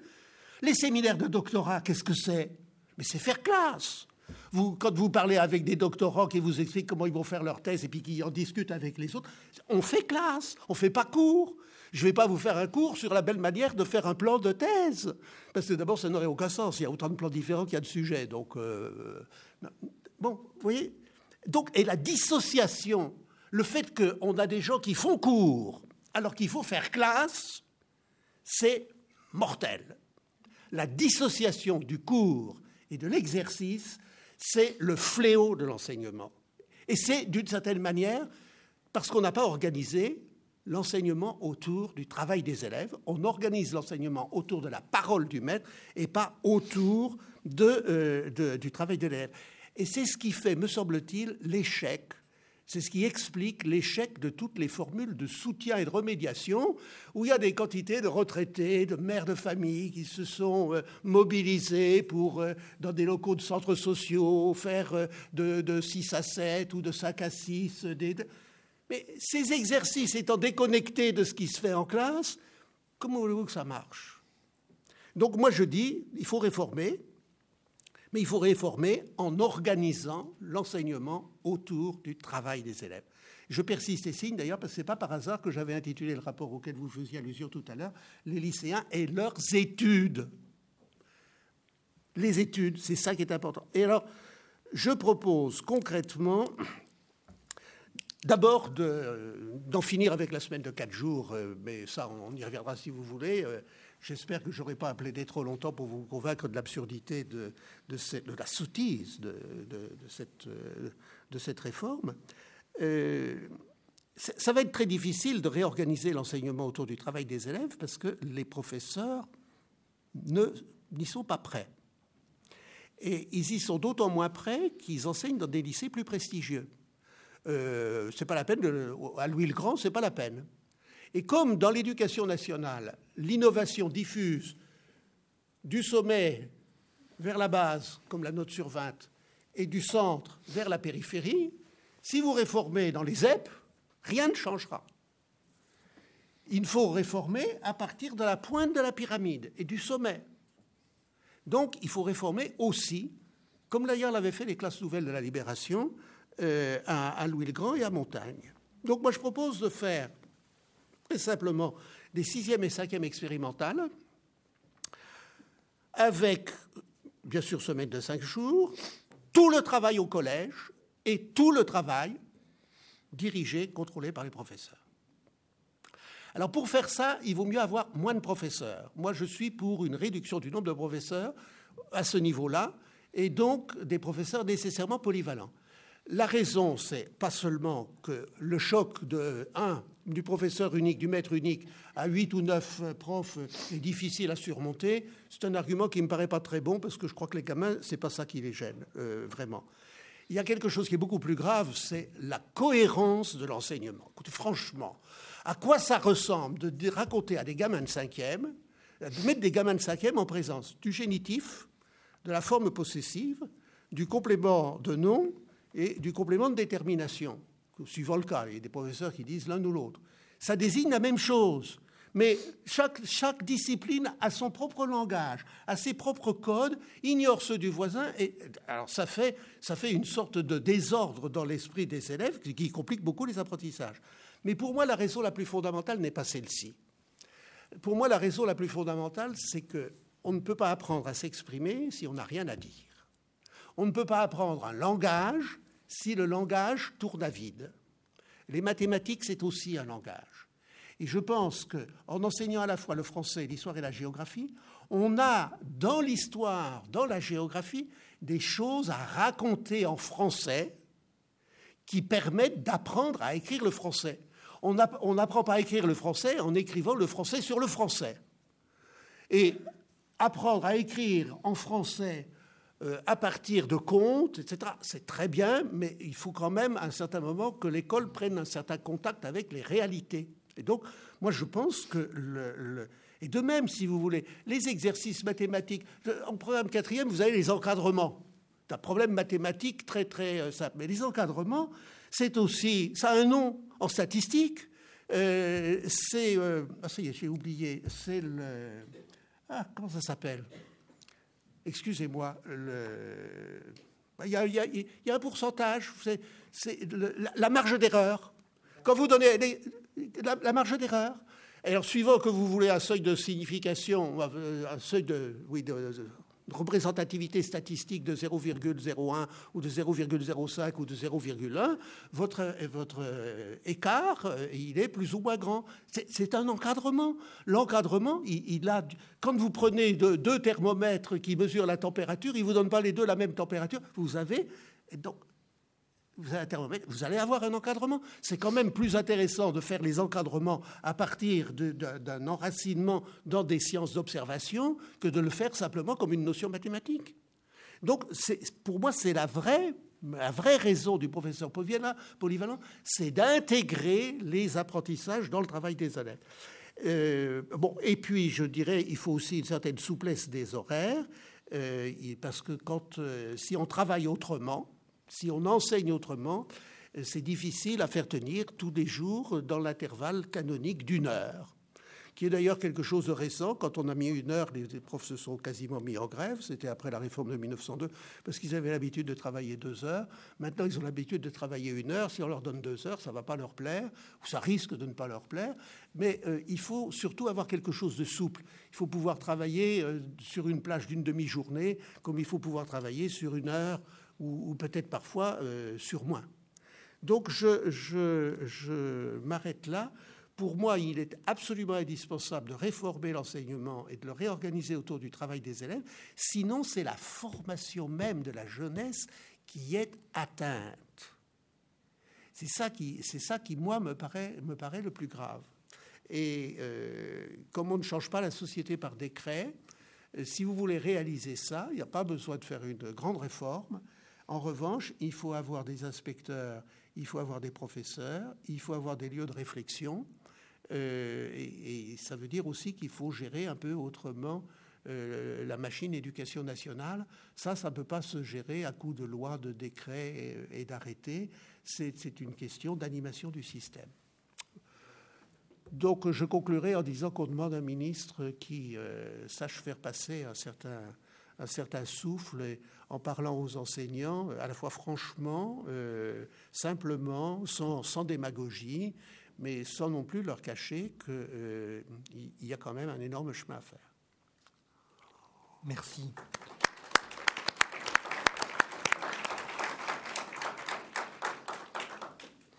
Les séminaires de doctorat, qu'est-ce que c'est? Mais c'est faire classe. Quand vous parlez avec des doctorants qui vous expliquent comment ils vont faire leur thèse et puis qui en discutent avec les autres, on fait classe, on fait pas cours. Je ne vais pas vous faire un cours sur la belle manière de faire un plan de thèse. Parce que d'abord, ça n'aurait aucun sens. Il y a autant de plans différents qu'il y a de sujets. Donc, euh, bon, vous voyez? Donc, et la dissociation, le fait qu'on a des gens qui font cours alors qu'il faut faire classe, c'est mortel. La dissociation du cours et de l'exercice, c'est le fléau de l'enseignement. Et c'est d'une certaine manière parce qu'on n'a pas organisé l'enseignement autour du travail des élèves. On organise l'enseignement autour de la parole du maître et pas autour euh, du travail de l'élève. Et c'est ce qui fait, me semble-t-il, l'échec. C'est ce qui explique l'échec de toutes les formules de soutien et de remédiation, où il y a des quantités de retraités, de mères de famille qui se sont euh, mobilisés pour, euh, dans des locaux de centres sociaux, faire de, de 6 à 7 ou de 5 à 6 des, mais ces exercices étant déconnectés de ce qui se fait en classe, comment voulez-vous que ça marche? Donc moi je dis, il faut réformer, mais il faut réformer en organisant l'enseignement autour du travail des élèves. Je persiste et signe d'ailleurs parce que ce n'est pas par hasard que j'avais intitulé le rapport auquel vous faisiez allusion tout à l'heure, les lycéens et leurs études. Les études, c'est ça qui est important. Et alors, je propose concrètement D'abord, d'en finir avec la semaine de quatre jours, euh, mais ça, on y reviendra si vous voulez. Euh, j'espère que je n'aurai pas à plaider trop longtemps pour vous convaincre de l'absurdité de, de, la sottise de, cette, euh, de cette réforme. ça va être très difficile de réorganiser l'enseignement autour du travail des élèves parce que les professeurs n'y sont pas prêts. Et ils y sont d'autant moins prêts qu'ils enseignent dans des lycées plus prestigieux. Euh, c'est pas la peine, à Louis le Grand, c'est pas la peine. Et comme dans l'éducation nationale, l'innovation diffuse du sommet vers la base, comme la note sur 20, et du centre vers la périphérie, si vous réformez dans les ZEP, rien ne changera. Il faut réformer à partir de la pointe de la pyramide et du sommet. Donc, il faut réformer aussi, comme d'ailleurs l'avaient fait les classes nouvelles de la Libération, euh, à, Louis le Grand et à Montagne. Donc moi je propose de faire très simplement des sixième et cinquième expérimentales avec, bien sûr, semaine de cinq jours, tout le travail au collège et tout le travail dirigé, contrôlé par les professeurs. Alors pour faire ça, il vaut mieux avoir moins de professeurs. Moi, je suis pour une réduction du nombre de professeurs à ce niveau-là, et donc des professeurs nécessairement polyvalents. La raison, c'est pas seulement que le choc de un du professeur unique, du maître unique, à huit ou neuf profs est difficile à surmonter. C'est un argument qui me paraît pas très bon parce que je crois que les gamins, c'est pas ça qui les gêne euh, vraiment. Il y a quelque chose qui est beaucoup plus grave, c'est la cohérence de l'enseignement. franchement, à quoi ça ressemble de raconter à des gamins de cinquième, de mettre des gamins de cinquième en présence du génitif, de la forme possessive, du complément de nom et du complément de détermination, suivant le cas. Il y a des professeurs qui disent l'un ou l'autre. Ça désigne la même chose. Mais chaque, discipline a son propre langage, a ses propres codes, ignore ceux du voisin. Et, alors ça fait, ça fait une sorte de désordre dans l'esprit des élèves qui, qui complique beaucoup les apprentissages. Mais pour moi, la raison la plus fondamentale n'est pas celle-ci. Pour moi, la raison la plus fondamentale, c'est qu'on ne peut pas apprendre à s'exprimer si on n'a rien à dire. On ne peut pas apprendre un langage si le langage tourne à vide. Les mathématiques, c'est aussi un langage. Et je pense qu'en enseignant à la fois le français, l'histoire et la géographie, on a dans l'histoire, dans la géographie, des choses à raconter en français qui permettent d'apprendre à écrire le français. On n'apprend pas à écrire le français en écrivant le français sur le français. Et apprendre à écrire en français euh, à partir de contes, etc., c'est très bien, mais il faut quand même à un certain moment que l'école prenne un certain contact avec les réalités. Et donc, moi, je pense que et de même, si vous voulez, les exercices mathématiques, en programme quatrième, vous avez les encadrements. C'est un problème mathématique très, très euh, simple. Mais les encadrements, c'est aussi, ça a un nom en statistique. Euh, c'est, ah ça y est, j'ai oublié, c'est le, ah, comment ça s'appelle? Excusez-moi, il y, a, un pourcentage, c'est la, marge d'erreur. Quand vous donnez la, marge d'erreur, alors suivant que vous voulez un seuil de signification, un seuil de, représentativité statistique de 0,01 ou de 0,05 ou de 0,1, votre, votre euh, écart, euh, il est plus ou moins grand. C'est un encadrement. L'encadrement, il, a. Quand vous prenez deux, thermomètres qui mesurent la température, ils ne vous donnent pas les deux la même température. Vous avez. Donc, vous allez avoir un encadrement. C'est quand même plus intéressant de faire les encadrements à partir d'un enracinement dans des sciences d'observation que de le faire simplement comme une notion mathématique. Donc, pour moi, c'est la vraie, la vraie raison du professeur polyvalent, c'est d'intégrer les apprentissages dans le travail des élèves. Euh, bon, et puis, je dirais, il faut aussi une certaine souplesse des horaires, euh, parce que quand, euh, si on travaille autrement, si on enseigne autrement, euh, c'est difficile à faire tenir tous les jours dans l'intervalle canonique d'une heure qui est d'ailleurs quelque chose de récent. Quand on a mis une heure, les profs se sont quasiment mis en grève. C'était après la réforme de 1902, parce qu'ils avaient l'habitude de travailler deux heures. Maintenant, ils ont l'habitude de travailler une heure. Si on leur donne deux heures, ça ne va pas leur plaire, ou ça risque de ne pas leur plaire. Mais euh, il faut surtout avoir quelque chose de souple. Il faut pouvoir travailler euh, sur une plage d'une demi-journée, comme il faut pouvoir travailler sur une heure ou, peut-être parfois euh, sur moins. Donc je, je, m'arrête là. Pour moi, il est absolument indispensable de réformer l'enseignement et de le réorganiser autour du travail des élèves. Sinon, c'est la formation même de la jeunesse qui est atteinte. C'est ça qui, c'est ça qui moi, me paraît, me paraît le plus grave. Et euh, comme on ne change pas la société par décret, euh, si vous voulez réaliser ça, il n'y a pas besoin de faire une grande réforme. En revanche, il faut avoir des inspecteurs, il faut avoir des professeurs, il faut avoir des lieux de réflexion. Euh, et, ça veut dire aussi qu'il faut gérer un peu autrement euh, la machine éducation nationale. Ça, ça ne peut pas se gérer à coup de lois, de décrets et, d'arrêtés. C'est une question d'animation du système. Donc je conclurai en disant qu'on demande un ministre qui euh, sache faire passer un certain un certain souffle en parlant aux enseignants, à la fois franchement, euh, simplement, sans, sans, démagogie, mais sans non plus leur cacher qu'il euh, y a quand même un énorme chemin à faire. Merci.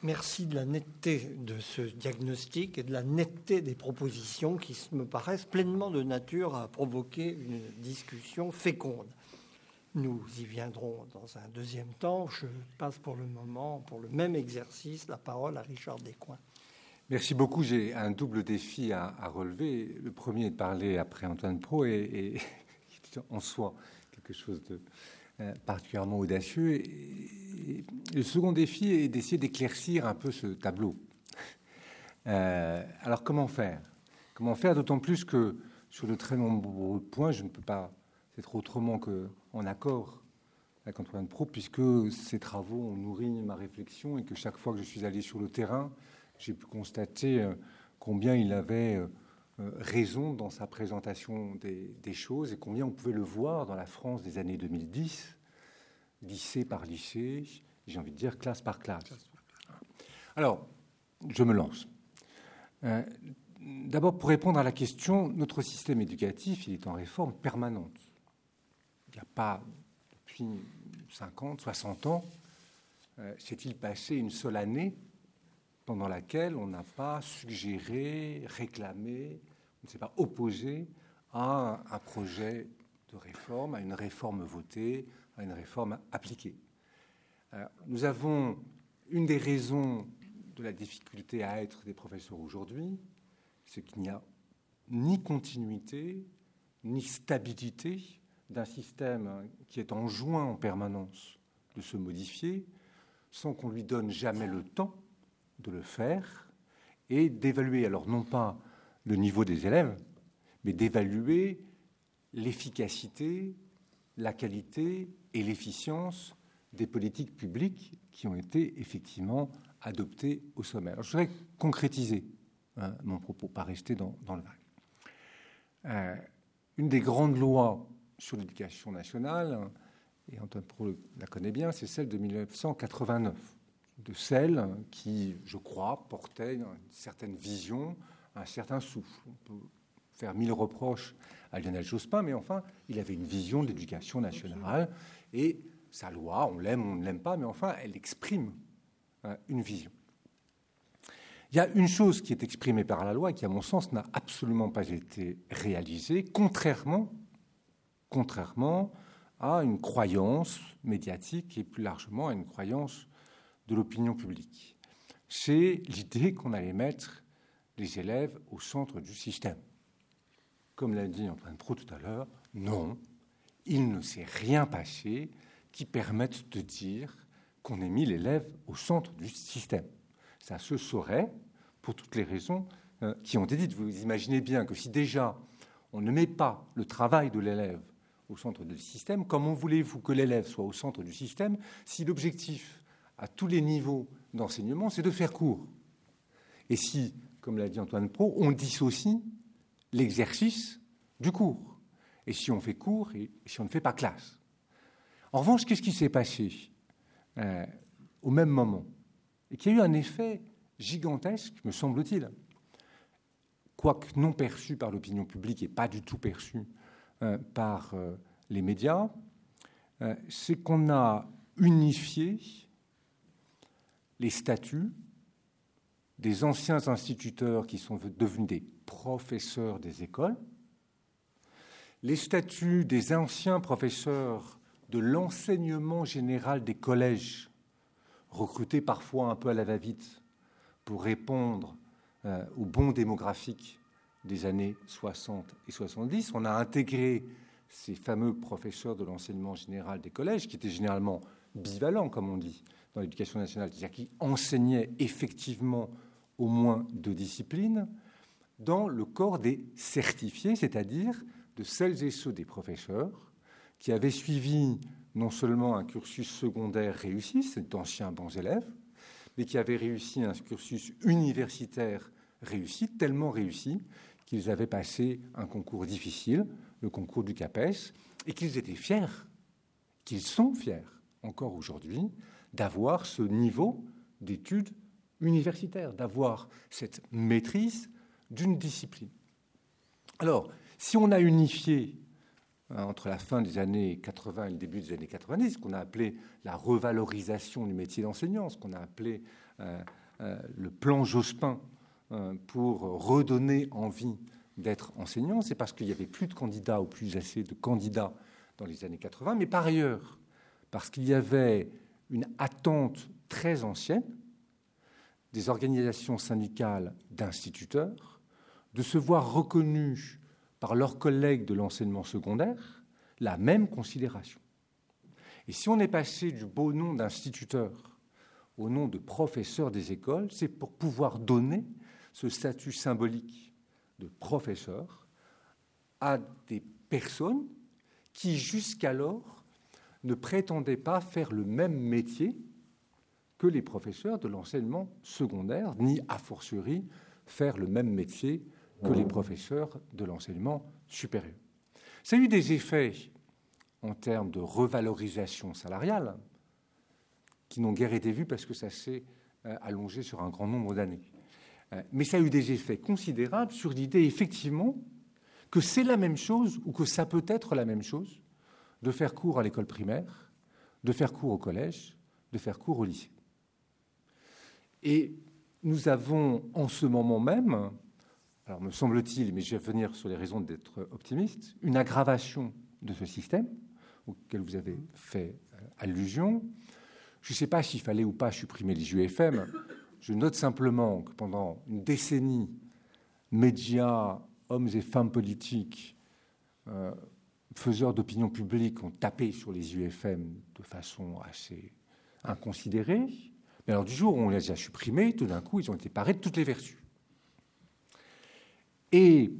Merci de la netteté de ce diagnostic et de la netteté des propositions qui me paraissent pleinement de nature à provoquer une discussion féconde. Nous y viendrons dans un deuxième temps. Je passe pour le moment, pour le même exercice, la parole à Richard Descoings. Merci beaucoup. J'ai un double défi à, relever. Le premier est de parler après Antoine Pro et, et en soi quelque chose de particulièrement audacieux. Le second défi est d'essayer d'éclaircir un peu ce tableau. Euh, alors comment faire? Comment faire? D'autant plus que sur de très nombreux points, je ne peux pas être autrement qu'en accord avec Antoine Pro, puisque ces travaux ont nourri ma réflexion et que chaque fois que je suis allé sur le terrain, j'ai pu constater euh, combien il avait raison dans sa présentation des, choses et combien on pouvait le voir dans la France des années 2010, lycée par lycée, j'ai envie de dire classe par classe. Alors, je me lance. Euh, d'abord, pour répondre à la question, notre système éducatif, il est en réforme permanente. Il n'y a pas, depuis 50, 60 ans, euh, s'est-il passé une seule année pendant laquelle on n'a pas suggéré, réclamé, on ne s'est pas opposé à un projet de réforme, à une réforme votée, à une réforme appliquée. Euh, nous avons une des raisons de la difficulté à être des professeurs aujourd'hui, c'est qu'il n'y a ni continuité, ni stabilité d'un système qui est en joint en permanence de se modifier, sans qu'on lui donne jamais le temps de le faire et d'évaluer, alors non pas le niveau des élèves, mais d'évaluer l'efficacité, la qualité et l'efficience des politiques publiques qui ont été effectivement adoptées au sommet. je voudrais concrétiser hein, mon propos, pas rester dans, le vague. Euh, une des grandes lois sur l'éducation nationale, et Antoine Pro la connaît bien, c'est celle de 1989, de celle qui, je crois, portait une certaine vision, un certain souffle. On peut faire mille reproches à Lionel Jospin, mais enfin, il avait une vision de l'éducation nationale, et sa loi, on l'aime, on ne l'aime pas, mais enfin, elle exprime hein, une vision. Il y a une chose qui est exprimée par la loi et qui, à mon sens, n'a absolument pas été réalisée, contrairement, contrairement à une croyance médiatique et plus largement à une croyance de l'opinion publique. C'est l'idée qu'on allait mettre les élèves au centre du système. Comme l'a dit Antoine Pro tout à l'heure, non, il ne s'est rien passé qui permette de dire qu'on ait mis l'élève au centre du système. Ça se saurait pour toutes les raisons euh, qui ont été dites. Vous imaginez bien que si déjà on ne met pas le travail de l'élève au centre du système. Comment voulez-vous que l'élève soit au centre du système si l'objectif à tous les niveaux d'enseignement, c'est de faire cours. Et si, comme l'a dit Antoine Pro, on dissocie l'exercice du cours Et si on fait cours et si on ne fait pas classe. En revanche, qu'est-ce qui s'est passé euh, au même moment Et qui a eu un effet gigantesque, me semble-t-il, quoique non perçu par l'opinion publique et pas du tout perçu euh, par euh, les médias, c'est qu'on a unifié les statuts des anciens instituteurs qui sont devenus des professeurs des écoles, les statuts des anciens professeurs de l'enseignement général des collèges, recrutés parfois un peu à la va-vite pour répondre aux bons démographiques des années 60 et 70. On a intégré ces fameux professeurs de l'enseignement général des collèges, qui étaient généralement bivalents, comme on dit, dans l'éducation nationale, c'est-à-dire qui enseignaient effectivement au moins deux disciplines, dans le corps des certifiés, c'est-à-dire de celles et ceux des professeurs qui avaient suivi non seulement un cursus secondaire réussi, c'est d'anciens bons élèves, mais qui avaient réussi un cursus universitaire réussi, tellement réussi qu'ils avaient passé un concours difficile, le concours du CAPES, et qu'ils étaient fiers, qu'ils sont fiers encore aujourd'hui, d'avoir ce niveau d'études universitaires, d'avoir cette maîtrise d'une discipline. Alors, si on a unifié hein, entre la fin des années 80 et le début des années 90, ce qu'on a appelé la revalorisation du métier d'enseignant, ce qu'on a appelé euh, euh, le plan Jospin euh, pour redonner envie d'être enseignant, c'est parce qu'il n'y avait plus de candidats ou plus assez de candidats dans les années 80, mais par ailleurs, parce qu'il y avait une attente très ancienne des organisations syndicales d'instituteurs de se voir reconnus par leurs collègues de l'enseignement secondaire la même considération. Et si on est passé du beau nom d'instituteur au nom de professeur des écoles, c'est pour pouvoir donner ce statut symbolique de professeur à des personnes qui jusqu'alors ne prétendaient pas faire le même métier que les professeurs de l'enseignement secondaire, ni a fortiori faire le même métier que les professeurs de l'enseignement supérieur. Ça a eu des effets en termes de revalorisation salariale qui n'ont guère été vus parce que ça s'est euh, allongé sur un grand nombre d'années. Euh, mais ça a eu des effets considérables sur l'idée, effectivement, que c'est la même chose ou que ça peut être la même chose de faire cours à l'école primaire, de faire cours au collège, de faire cours au lycée. Et nous avons en ce moment même, alors me semble-t-il, mais je vais venir sur les raisons d'être optimiste, une aggravation de ce système auquel vous avez fait euh, allusion. Je ne sais pas s'il fallait ou pas supprimer les UFM. Je note simplement que pendant une décennie, médias, hommes et femmes politiques, euh, faiseurs d'opinion publique ont tapé sur les UFM de façon assez inconsidérée. Mais alors, du jour où on les a supprimés, tout d'un coup, ils ont été parés de toutes les vertus. Et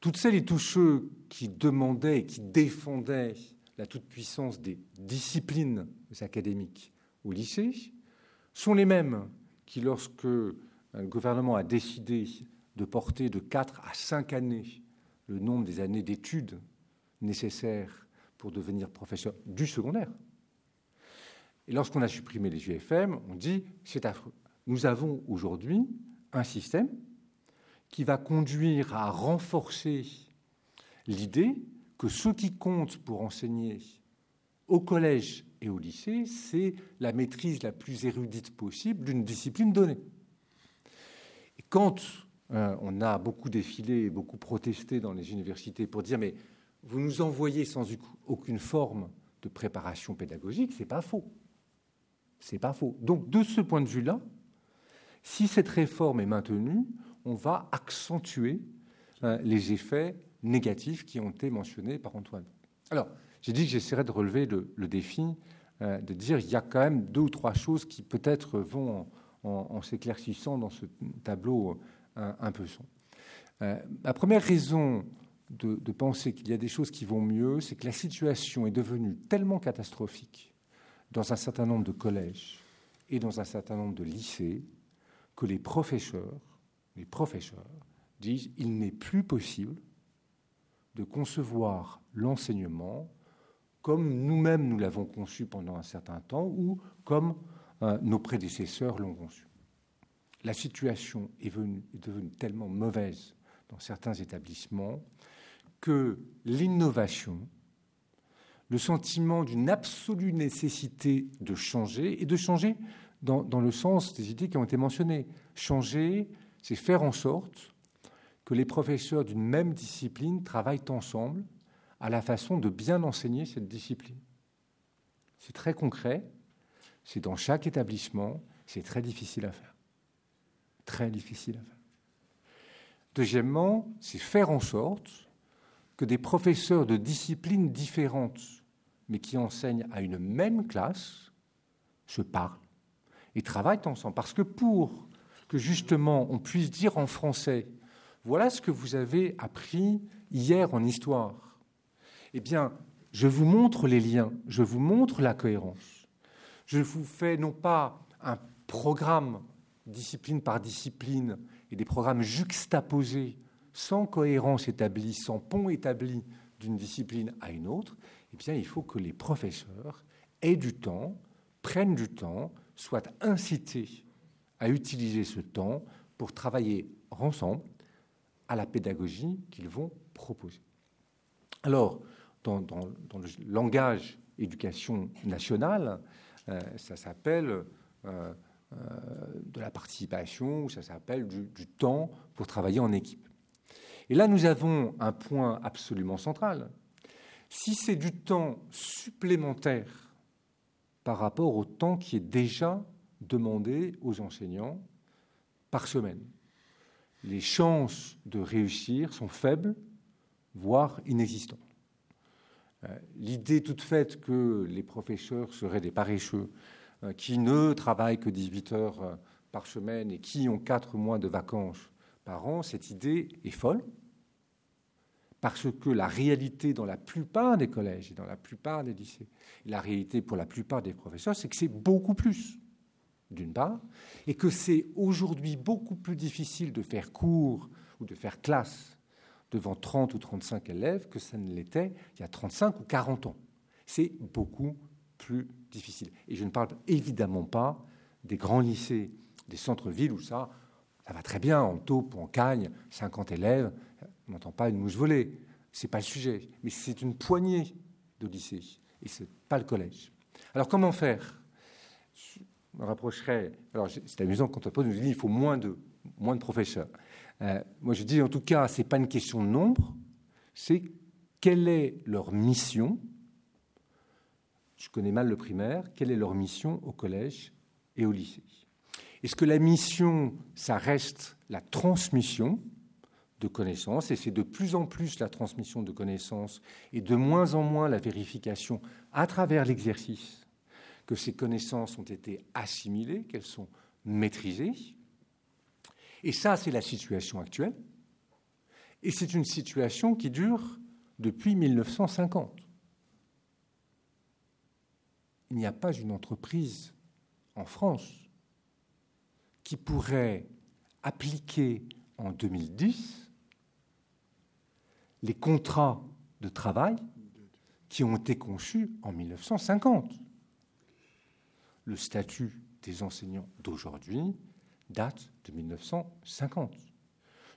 toutes celles et tous ceux qui demandaient et qui défendaient la toute-puissance des disciplines académiques au lycée sont les mêmes qui, lorsque le gouvernement a décidé de porter de 4 à 5 années le nombre des années d'études nécessaires pour devenir professeur du secondaire, et lorsqu'on a supprimé les UFM, on dit c'est affreux. Nous avons aujourd'hui un système qui va conduire à renforcer l'idée que ce qui compte pour enseigner au collège et au lycée, c'est la maîtrise la plus érudite possible d'une discipline donnée. Et quand euh, on a beaucoup défilé et beaucoup protesté dans les universités pour dire mais vous nous envoyez sans aucune forme de préparation pédagogique, c'est pas faux. C'est pas faux. Donc, de ce point de vue-là, si cette réforme est maintenue, on va accentuer euh, les effets négatifs qui ont été mentionnés par Antoine. Alors, j'ai dit que j'essaierais de relever le, défi, euh, de dire qu'il y a quand même deux ou trois choses qui peut-être vont en, s'éclaircissant dans ce tableau euh, un, peu sombre. la première raison de, penser qu'il y a des choses qui vont mieux, c'est que la situation est devenue tellement catastrophique dans un certain nombre de collèges et dans un certain nombre de lycées que les professeurs, les professeurs disent il n'est plus possible de concevoir l'enseignement comme nous-mêmes nous l'avons conçu pendant un certain temps ou comme euh, nos prédécesseurs l'ont conçu. La situation est devenue tellement mauvaise dans certains établissements que l'innovation, le sentiment d'une absolue nécessité de changer, et de changer dans, le sens des idées qui ont été mentionnées. Changer, c'est faire en sorte que les professeurs d'une même discipline travaillent ensemble à la façon de bien enseigner cette discipline. C'est très concret, c'est dans chaque établissement, c'est très difficile à faire. Très difficile à faire. Deuxièmement, c'est faire en sorte que des professeurs de disciplines différentes mais qui enseignent à une même classe, se parlent et travaillent ensemble. Parce que pour que justement on puisse dire en français, voilà ce que vous avez appris hier en histoire, eh bien, je vous montre les liens, je vous montre la cohérence. Je vous fais non pas un programme discipline par discipline et des programmes juxtaposés, sans cohérence établie, sans pont établi d'une discipline à une autre, eh il faut que les professeurs aient du temps, prennent du temps, soient incités à utiliser ce temps pour travailler ensemble à la pédagogie qu'ils vont proposer. Alors, dans, le langage éducation nationale, euh, ça s'appelle euh, euh, de la participation, ça s'appelle du temps pour travailler en équipe. Et là, nous avons un point absolument central, si c'est du temps supplémentaire par rapport au temps qui est déjà demandé aux enseignants par semaine, les chances de réussir sont faibles, voire inexistantes. Euh, l'idée toute faite que les professeurs seraient des paresseux euh, qui ne travaillent que 18 heures euh, par semaine et qui ont 4 mois de vacances par an, cette idée est folle parce que la réalité dans la plupart des collèges et dans la plupart des lycées, la réalité pour la plupart des professeurs, c'est que c'est beaucoup plus, d'une part, et que c'est aujourd'hui beaucoup plus difficile de faire cours ou de faire classe devant 30 ou 35 élèves que ça ne l'était il y a 35 ou 40 ans. C'est beaucoup plus difficile. Et je ne parle évidemment pas des grands lycées, des centres-villes où ça, ça va très bien, en taupe ou en cagne, 50 élèves, on n'entend pas une mouche voler. Ce n'est pas le sujet. Mais c'est une poignée de lycées. Et ce n'est pas le collège. Alors comment faire? Je me rapprocherai. Alors c'est amusant quand on nous dit il faut moins de, moins de professeurs. Euh, moi je dis en tout cas, ce n'est pas une question de nombre, c'est quelle est leur mission? Je connais mal le primaire, quelle est leur mission au collège et au lycée? Est-ce que la mission, ça reste la transmission? De connaissances, et c'est de plus en plus la transmission de connaissances et de moins en moins la vérification à travers l'exercice que ces connaissances ont été assimilées, qu'elles sont maîtrisées. Et ça, c'est la situation actuelle. Et c'est une situation qui dure depuis 1950. Il n'y a pas une entreprise en France qui pourrait appliquer en 2010 les contrats de travail qui ont été conçus en 1950. Le statut des enseignants d'aujourd'hui date de 1950.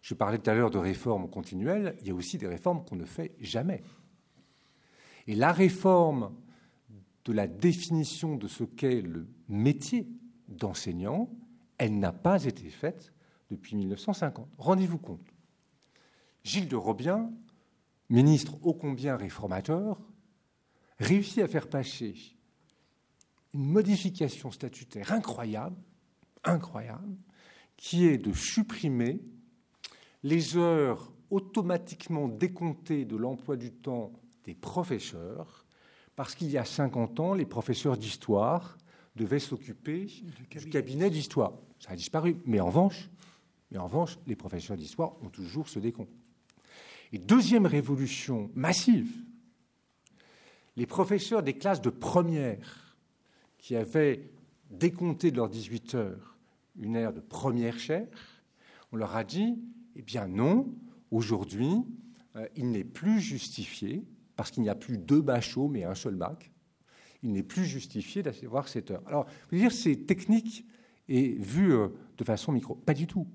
Je parlais tout à l'heure de réformes continuelles, il y a aussi des réformes qu'on ne fait jamais. Et la réforme de la définition de ce qu'est le métier d'enseignant, elle n'a pas été faite depuis 1950. Rendez-vous compte. Gilles de Robien ministre ô combien réformateur, réussit à faire passer une modification statutaire incroyable, incroyable, qui est de supprimer les heures automatiquement décomptées de l'emploi du temps des professeurs, parce qu'il y a 50 ans, les professeurs d'histoire devaient s'occuper du cabinet, d'histoire. Ça a disparu. Mais en revanche, mais en revanche, les professeurs d'histoire ont toujours ce décompte. Et deuxième révolution massive, les professeurs des classes de première qui avaient décompté de leurs 18 heures une ère de première chaire, on leur a dit, eh bien non, aujourd'hui, euh, il n'est plus justifié, parce qu'il n'y a plus deux bachots, mais un seul bac, il n'est plus justifié d'avoir cette heure. Alors, vous dire, c'est technique et vu euh, de façon micro. Pas du tout.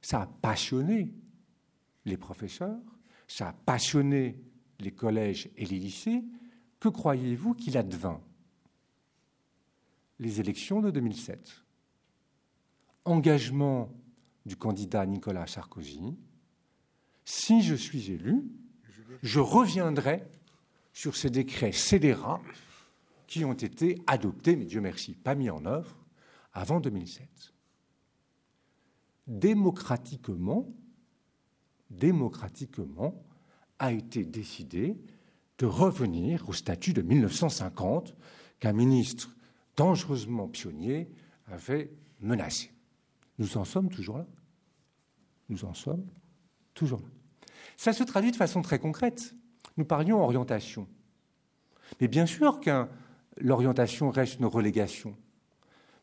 Ça a passionné les professeurs, ça a passionné les collèges et les lycées, que croyez-vous qu'il advint? Les élections de 2007. Engagement du candidat Nicolas Sarkozy. Si je suis élu, je reviendrai sur ces décrets scélérats qui ont été adoptés, mais Dieu merci, pas mis en œuvre, avant 2007. Démocratiquement, démocratiquement, a été décidé de revenir au statut de 1950 qu'un ministre dangereusement pionnier avait menacé. Nous en sommes toujours là. Nous en sommes toujours là. Ça se traduit de façon très concrète. Nous parlions orientation. Mais bien sûr que l'orientation reste une relégation.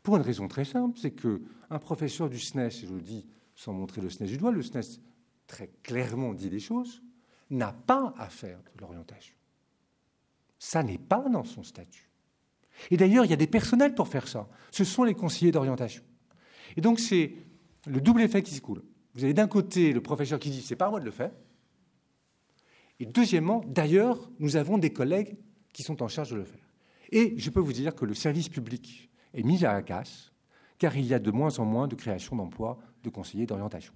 Pour une raison très simple, c'est qu'un professeur du SNES, et je le dis sans montrer le SNES du doigt, le SNES très clairement dit des choses, n'a pas à faire de l'orientation. Ça n'est pas dans son statut. Et d'ailleurs, il y a des personnels pour faire ça. Ce sont les conseillers d'orientation. Et donc, c'est le double effet qui se coule. Vous avez d'un côté le professeur qui dit c'est pas à moi de le faire. Et deuxièmement, d'ailleurs, nous avons des collègues qui sont en charge de le faire. Et je peux vous dire que le service public est mis à la casse, car il y a de moins en moins de création d'emplois de conseillers d'orientation.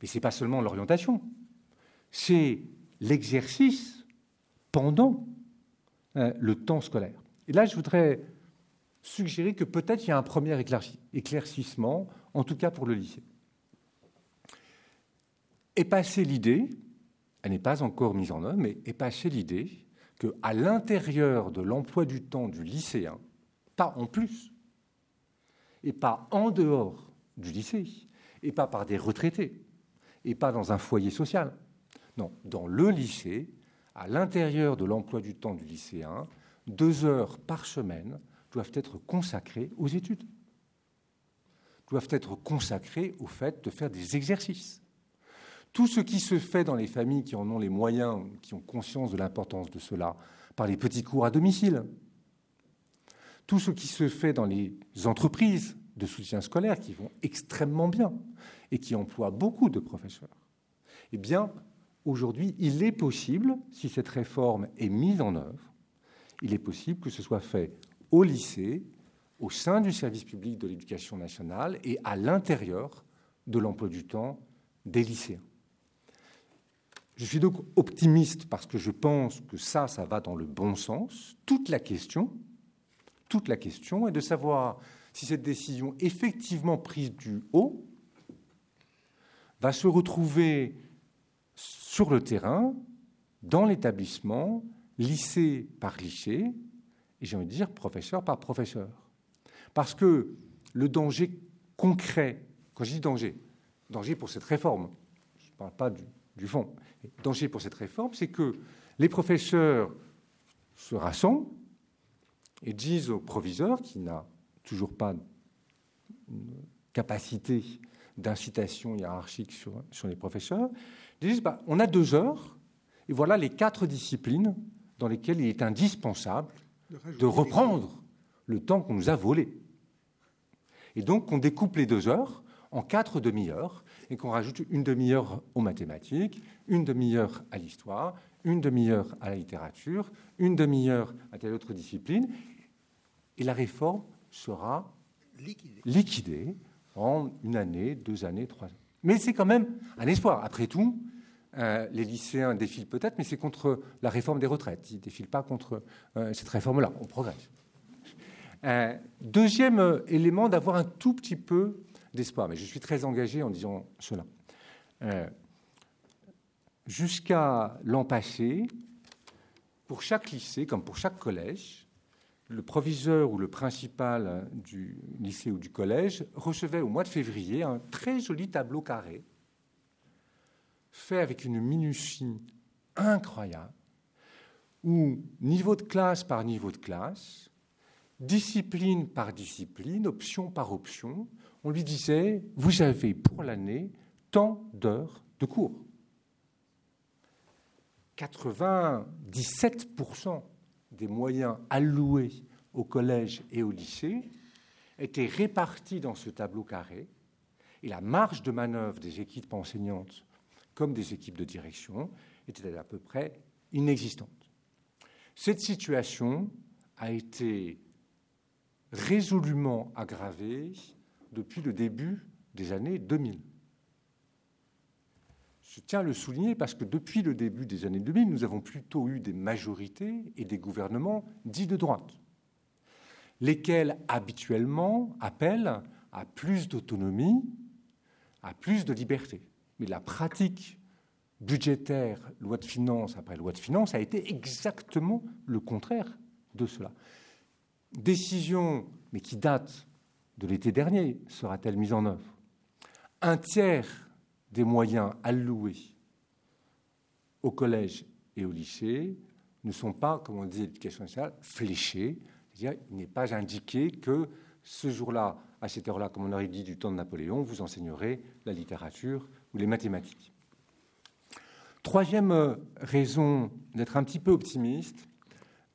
Mais ce n'est pas seulement l'orientation, c'est l'exercice pendant euh, le temps scolaire. Et là, je voudrais suggérer que peut-être il y a un premier éclaircissement, en tout cas pour le lycée. Est passée l'idée, elle n'est pas encore mise en œuvre, mais est passée l'idée qu'à l'intérieur de l'emploi du temps du lycéen, pas en plus, et pas en dehors du lycée, et pas par des retraités, et pas dans un foyer social, non, dans le lycée, à l'intérieur de l'emploi du temps du lycéen, deux heures par semaine doivent être consacrées aux études, doivent être consacrées au fait de faire des exercices. Tout ce qui se fait dans les familles qui en ont les moyens, qui ont conscience de l'importance de cela, par les petits cours à domicile, tout ce qui se fait dans les entreprises de soutien scolaire qui vont extrêmement bien et qui emploient beaucoup de professeurs, eh bien, aujourd'hui, il est possible, si cette réforme est mise en œuvre, il est possible que ce soit fait au lycée, au sein du service public de l'éducation nationale et à l'intérieur de l'emploi du temps des lycéens. Je suis donc optimiste parce que je pense que ça, ça va dans le bon sens. Toute la question, toute la question est de savoir si cette décision effectivement prise du haut va se retrouver sur le terrain, dans l'établissement, lycée par lycée, et j'ai envie de dire professeur par professeur. Parce que le danger concret, quand je dis danger, danger pour cette réforme, je ne parle pas du, fond, danger pour cette réforme, c'est que les professeurs se rassemblent et disent au proviseur, qui n'a toujours pas une capacité d'incitation hiérarchique sur, sur, les professeurs, disent bah, on a deux heures, et voilà les quatre disciplines dans lesquelles il est indispensable de reprendre le temps qu'on nous a volé. Et donc on découpe les deux heures en quatre demi-heures et qu'on rajoute une demi-heure aux mathématiques, une demi-heure à l'histoire, une demi-heure à la littérature, une demi-heure à telle autre discipline, et la réforme sera liquidée, en une année, deux années, trois ans. Mais c'est quand même un espoir. Après tout, euh, les lycéens défilent peut-être, mais c'est contre la réforme des retraites. Ils ne défilent pas contre euh, cette réforme-là. On progresse. Euh, deuxième élément, d'avoir un tout petit peu d'espoir. Mais je suis très engagé en disant cela. Jusqu'à l'an passé, pour chaque lycée, comme pour chaque collège, le proviseur ou le principal du lycée ou du collège recevait au mois de février un très joli tableau carré fait avec une minutie incroyable, où niveau de classe par niveau de classe, discipline par discipline, option par option, on lui disait, vous avez pour l'année tant d'heures de cours. 97% des moyens alloués au collège et au lycée étaient répartis dans ce tableau carré, et la marge de manœuvre des équipes enseignantes comme des équipes de direction, était à peu près inexistante. Cette situation a été résolument aggravée depuis le début des années 2000. Je tiens à le souligner parce que depuis le début des années 2000, nous avons plutôt eu des majorités et des gouvernements dits de droite, lesquels habituellement appellent à plus d'autonomie, à plus de liberté. Mais la pratique budgétaire, loi de finances après loi de finances, a été exactement le contraire de cela. Décision, mais qui date de l'été dernier, sera-t-elle mise en œuvre? Un tiers des moyens alloués au collège et au lycée ne sont pas, comme on dit l'éducation nationale, fléchés. C'est-à-dire, il n'est pas indiqué que ce jour-là, à cette heure-là, comme on aurait dit du temps de Napoléon, vous enseignerez la littérature ou les mathématiques. Troisième euh, raison d'être un petit peu optimiste,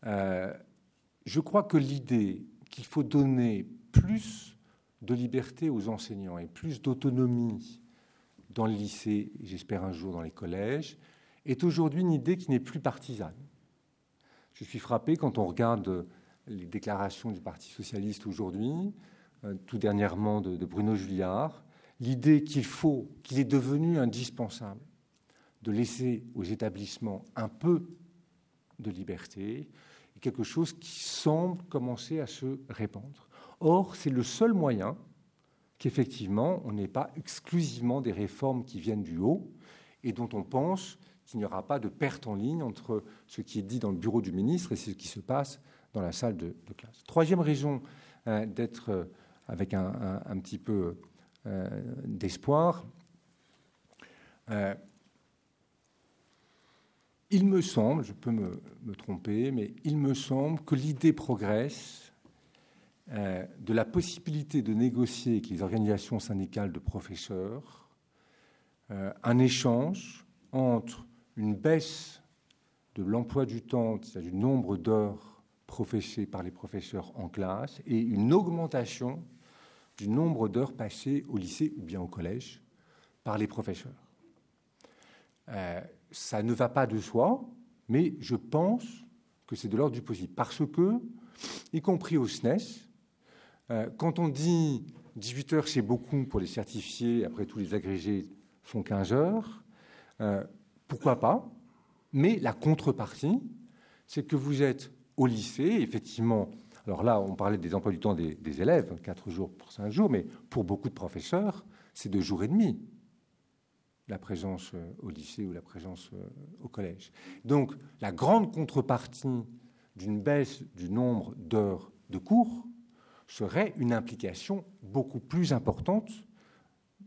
euh, je crois que l'idée qu'il faut donner plus de liberté aux enseignants et plus d'autonomie dans le lycée, j'espère un jour dans les collèges, est aujourd'hui une idée qui n'est plus partisane. Je suis frappé quand on regarde les déclarations du Parti socialiste aujourd'hui, euh, tout dernièrement de, Bruno Julliard, l'idée qu'il faut, qu'il est devenu indispensable de laisser aux établissements un peu de liberté quelque chose qui semble commencer à se répandre. Or, c'est le seul moyen qu'effectivement, on n'ait pas exclusivement des réformes qui viennent du haut et dont on pense qu'il n'y aura pas de perte en ligne entre ce qui est dit dans le bureau du ministre et ce qui se passe dans la salle de, classe. Troisième raison euh, d'être euh, avec un, petit peu euh, d'espoir. Il me semble, je peux me, tromper, mais il me semble que l'idée progresse de la possibilité de négocier avec les organisations syndicales de professeurs euh, un échange entre une baisse de l'emploi du temps, c'est-à-dire du nombre d'heures professées par les professeurs en classe, et une augmentation du nombre d'heures passées au lycée ou bien au collège par les professeurs. Euh, ça ne va pas de soi, mais je pense que c'est de l'ordre du possible. Parce que, y compris au SNES, euh, quand on dit 18 heures, c'est beaucoup pour les certifiés, après tous les agrégés font 15 heures, euh, pourquoi pas? Mais la contrepartie, c'est que vous êtes au lycée, effectivement. Alors là, on parlait des emplois du temps des, des élèves, 4 jours pour 5 jours, mais pour beaucoup de professeurs, c'est 2 jours et demi la présence euh, au lycée ou la présence euh, au collège. Donc la grande contrepartie d'une baisse du nombre d'heures de cours serait une implication beaucoup plus importante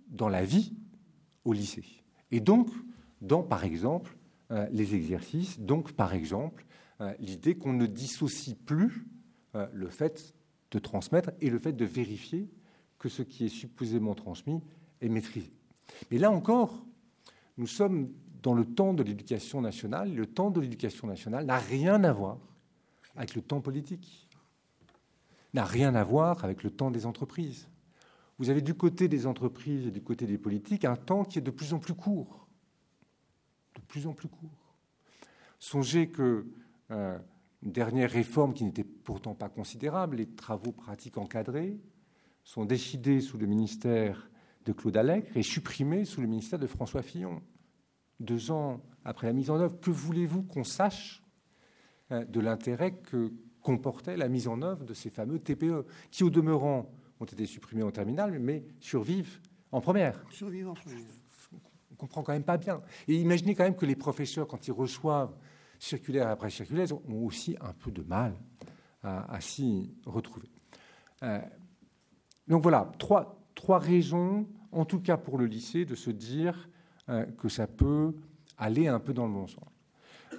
dans la vie au lycée. Et donc, dans, par exemple, euh, les exercices, donc, par exemple, l'idée qu'on ne dissocie plus le fait de transmettre et le fait de vérifier que ce qui est supposément transmis est maîtrisé. Mais là encore, nous sommes dans le temps de l'éducation nationale. Le temps de l'éducation nationale n'a rien à voir avec le temps politique, n'a rien à voir avec le temps des entreprises. Vous avez du côté des entreprises et du côté des politiques un temps qui est de plus en plus court. De plus en plus court. Songez que euh, une dernière réforme qui n'était pourtant pas considérable, les travaux pratiques encadrés, sont décidés sous le ministère de Claude Allègre et supprimé sous le ministère de François Fillon. Deux ans après la mise en œuvre, que voulez-vous qu'on sache euh, de l'intérêt que comportait la mise en œuvre de ces fameux TPE, qui au demeurant ont été supprimés en terminale, mais survivent en première Survivent en première. On comprend quand même pas bien. Et imaginez quand même que les professeurs, quand ils reçoivent circulaire après circulaire, ont aussi un peu de mal à, s'y retrouver. Euh, donc voilà, trois, trois raisons, en tout cas pour le lycée, de se dire euh, que ça peut aller un peu dans le bon sens.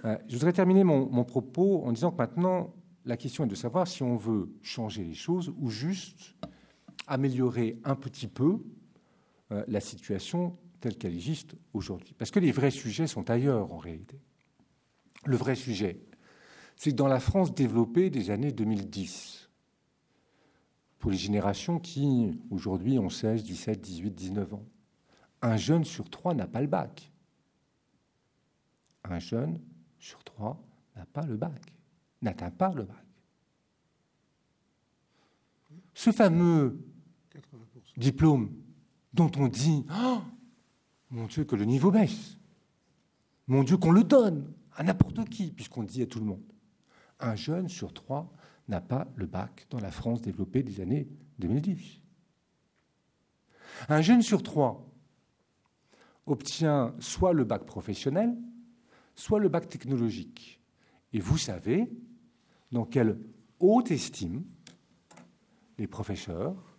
Euh, je voudrais terminer mon, propos en disant que maintenant, la question est de savoir si on veut changer les choses ou juste améliorer un petit peu euh, la situation telle qu'elle existe aujourd'hui. Parce que les vrais sujets sont ailleurs en réalité. Le vrai sujet, c'est que dans la France développée des années 2010, pour les générations qui, aujourd'hui, ont 16, 17, 18, 19 ans. Un jeune sur trois n'a pas le bac. Un jeune sur trois n'a pas le bac, n'atteint pas le bac. Ce fameux diplôme dont on dit oh, Mon Dieu, que le niveau baisse. Mon Dieu, qu'on le donne à n'importe qui, puisqu'on dit à tout le monde. Un jeune sur trois n'a pas le bac dans la France développée des années 2010. Un jeune sur trois obtient soit le bac professionnel, soit le bac technologique. Et vous savez dans quelle haute estime les professeurs,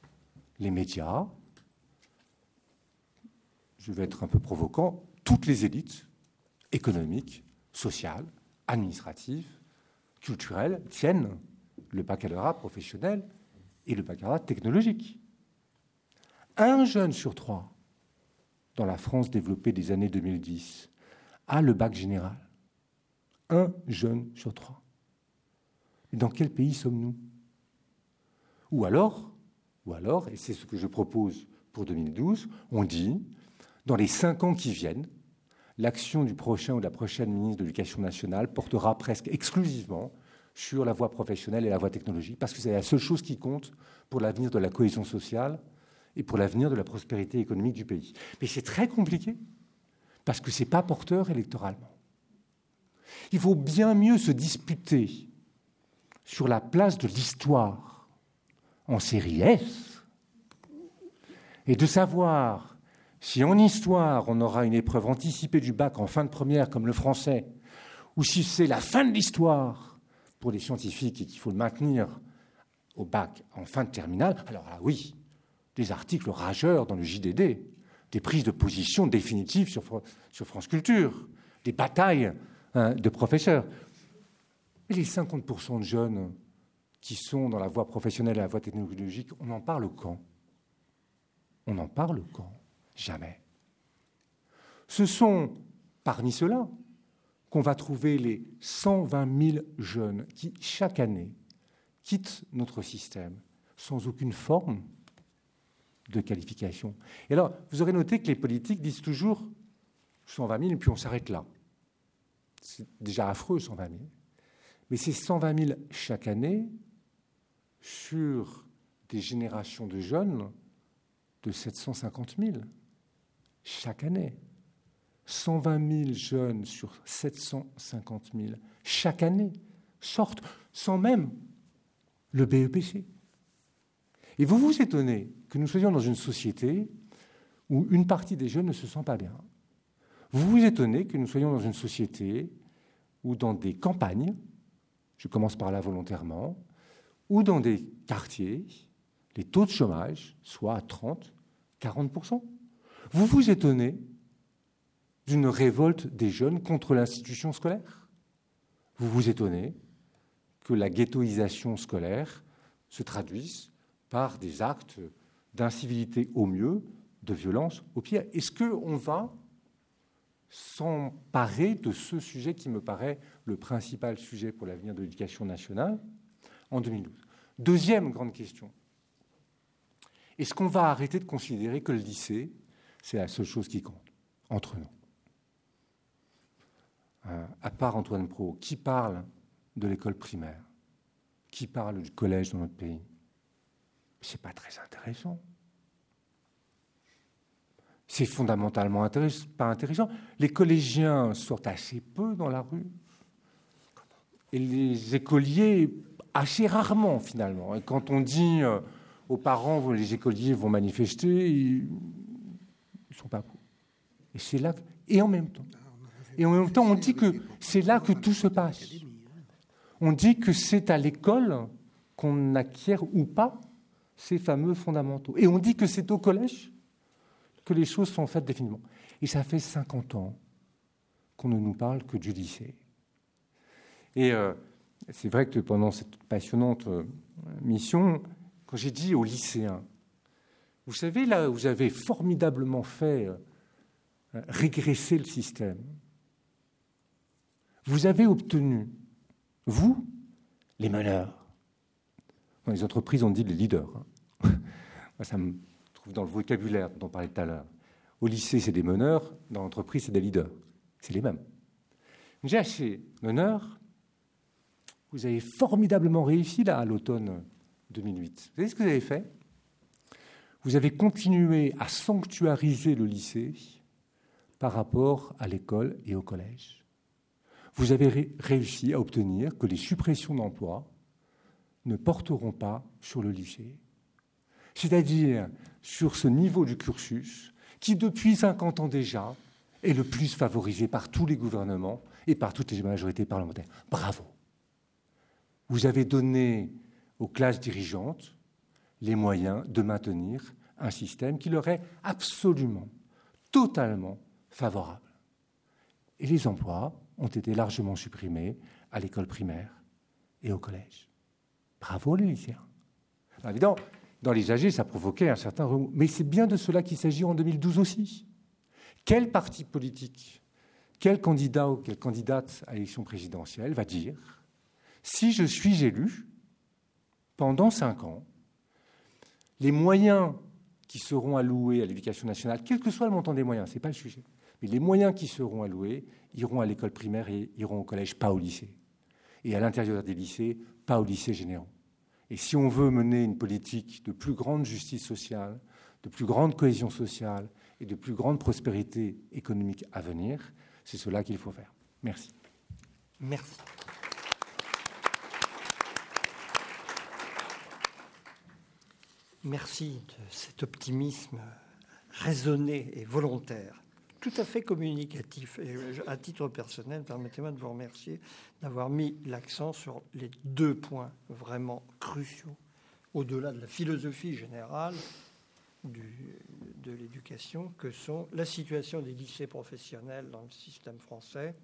les médias, je vais être un peu provocant, toutes les élites économiques, sociales, administratives, culturelles tiennent le baccalauréat professionnel et le baccalauréat technologique. Un jeune sur trois dans la France développée des années 2010 a le bac général. Un jeune sur trois. Dans quel pays sommes-nous? Ou alors, ou alors, et c'est ce que je propose pour 2012, on dit, dans les cinq ans qui viennent, l'action du prochain ou de la prochaine ministre de l'Éducation nationale portera presque exclusivement sur la voie professionnelle et la voie technologique, parce que c'est la seule chose qui compte pour l'avenir de la cohésion sociale et pour l'avenir de la prospérité économique du pays. Mais c'est très compliqué, parce que ce n'est pas porteur électoralement. Il faut bien mieux se disputer sur la place de l'histoire en série S et de savoir si en histoire on aura une épreuve anticipée du bac en fin de première comme le français, ou si c'est la fin de l'histoire pour les scientifiques et qu'il faut le maintenir au bac en fin de terminale, alors là, oui, des articles rageurs dans le JDD, des prises de position définitives sur, France Culture, des batailles hein, de professeurs. Et les 50% de jeunes qui sont dans la voie professionnelle et la voie technologique, on en parle quand? On en parle quand? Jamais. Ce sont parmi ceux-là qu'on va trouver les 120 000 jeunes qui, chaque année, quittent notre système sans aucune forme de qualification. Et alors, vous aurez noté que les politiques disent toujours 120 000 et puis on s'arrête là. C'est déjà affreux, 120 000. Mais c'est 120 000 chaque année sur des générations de jeunes de 750 000 chaque année. 120 000 jeunes sur 750 000 chaque année sortent sans même le BEPC. Et vous vous étonnez que nous soyons dans une société où une partie des jeunes ne se sent pas bien. Vous vous étonnez que nous soyons dans une société où dans des campagnes, je commence par là volontairement, ou dans des quartiers, les taux de chômage soient à 30, 40%. Vous vous étonnez d'une révolte des jeunes contre l'institution scolaire? Vous vous étonnez que la ghettoisation scolaire se traduise par des actes d'incivilité au mieux, de violence au pire? Est-ce qu'on va s'emparer de ce sujet qui me paraît le principal sujet pour l'avenir de l'éducation nationale en 2012 Deuxième grande question. Est-ce qu'on va arrêter de considérer que le lycée, c'est la seule chose qui compte entre nous? Euh, À part Antoine Pro, qui parle de l'école primaire? Qui parle du collège dans notre pays? C'est pas très intéressant. C'est fondamentalement pas intéressant. Les collégiens sortent assez peu dans la rue. Et les écoliers, assez rarement finalement. Et quand on dit euh, aux parents, les écoliers vont manifester, ils ne sont pas pour. Et c'est là. Et en même temps. Et en même temps, on dit que c'est là que tout se passe. On dit que c'est à l'école qu'on acquiert ou pas ces fameux fondamentaux. Et on dit que c'est au collège que les choses sont faites définitivement. Et ça fait 50 ans qu'on ne nous parle que du lycée. Et euh, c'est vrai que pendant cette passionnante euh, mission, quand j'ai dit aux lycéens, vous savez, là, vous avez formidablement fait euh, régresser le système. Vous avez obtenu, vous, les meneurs. Dans les entreprises, on dit les leaders. Hein. ça me dans le vocabulaire dont on parlait tout à l'heure. Au lycée, c'est des meneurs, dans l'entreprise, c'est des leaders. C'est les mêmes. Acheté meneurs, vous avez formidablement réussi là à l'automne 2008. Vous savez ce que vous avez fait? Vous avez continué à sanctuariser le lycée par rapport à l'école et au collège. Vous avez réussi à obtenir que les suppressions d'emplois ne porteront pas sur le lycée, c'est-à-dire sur ce niveau du cursus qui, depuis 50 ans déjà, est le plus favorisé par tous les gouvernements et par toutes les majorités parlementaires. Bravo vous avez donné aux classes dirigeantes les moyens de maintenir un système qui leur est absolument, totalement favorable. Et les emplois ont été largement supprimés à l'école primaire et au collège. Bravo les lycéens. évidemment, dans les âgés, ça provoquait un certain remous. Mais c'est bien de cela qu'il s'agit en 2012 aussi. Quel parti politique, quel candidat ou quelle candidate à l'élection présidentielle va dire si je suis élu, pendant cinq ans, les moyens qui seront alloués à l'éducation nationale, quel que soit le montant des moyens, ce n'est pas le sujet, mais les moyens qui seront alloués iront à l'école primaire et iront au collège, pas au lycée. Et à l'intérieur des lycées, pas au lycée généraux. Et si on veut mener une politique de plus grande justice sociale, de plus grande cohésion sociale et de plus grande prospérité économique à venir, c'est cela qu'il faut faire. Merci. Merci. Merci de cet optimisme raisonné et volontaire, tout à fait communicatif. Et à titre personnel, permettez-moi de vous remercier d'avoir mis l'accent sur les deux points vraiment cruciaux, au-delà de la philosophie générale de l'éducation, que sont la situation des lycées professionnels dans le système français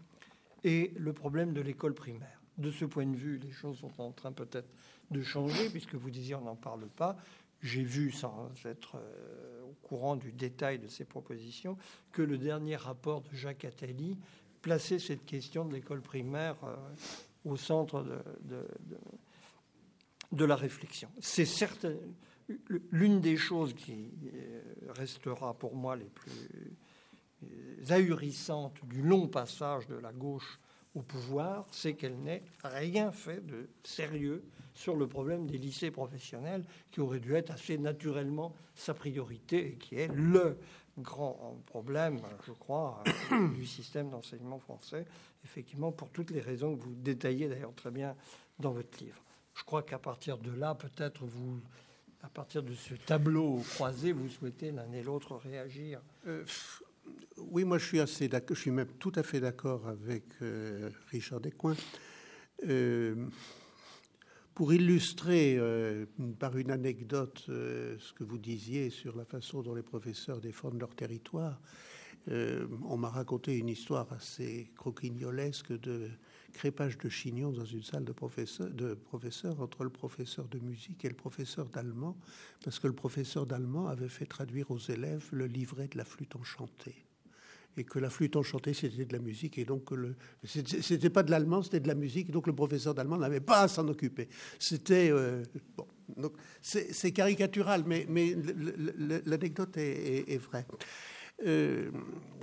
et le problème de l'école primaire. De ce point de vue, les choses sont en train peut-être de changer, puisque vous disiez on n'en parle pas. J'ai vu, sans être euh, courant du détail de ces propositions, que le dernier rapport de Jacques Attali plaçait cette question de l'école primaire euh, au centre de, la réflexion. C'est certes l'une des choses qui euh, restera pour moi les plus ahurissantes du long passage de la gauche au pouvoir, c'est qu'elle n'ait rien fait de sérieux sur le problème des lycées professionnels, qui aurait dû être assez naturellement sa priorité et qui est le grand problème, je crois, du système d'enseignement français, effectivement, pour toutes les raisons que vous détaillez d'ailleurs très bien dans votre livre. Je crois qu'à partir de là, peut-être vous, à partir de ce tableau croisé, vous souhaitez l'un et l'autre réagir. Euh, oui, moi je suis assez je suis même tout à fait d'accord avec euh, Richard Descoings. Euh, pour illustrer par une anecdote ce que vous disiez sur la façon dont les professeurs défendent leur territoire, on m'a raconté une histoire assez croquignolesque de crépage de chignon dans une salle de professeurs, entre le professeur de musique et le professeur d'allemand, parce que le professeur d'allemand avait fait traduire aux élèves le livret de la flûte enchantée. Et que la flûte enchantée, c'était de la musique, et donc le, c'était pas de l'allemand, c'était de la musique, donc le professeur d'allemand n'avait pas à s'en occuper. C'était euh, bon, donc c'est caricatural, mais, mais l'anecdote est, est, vraie. Euh,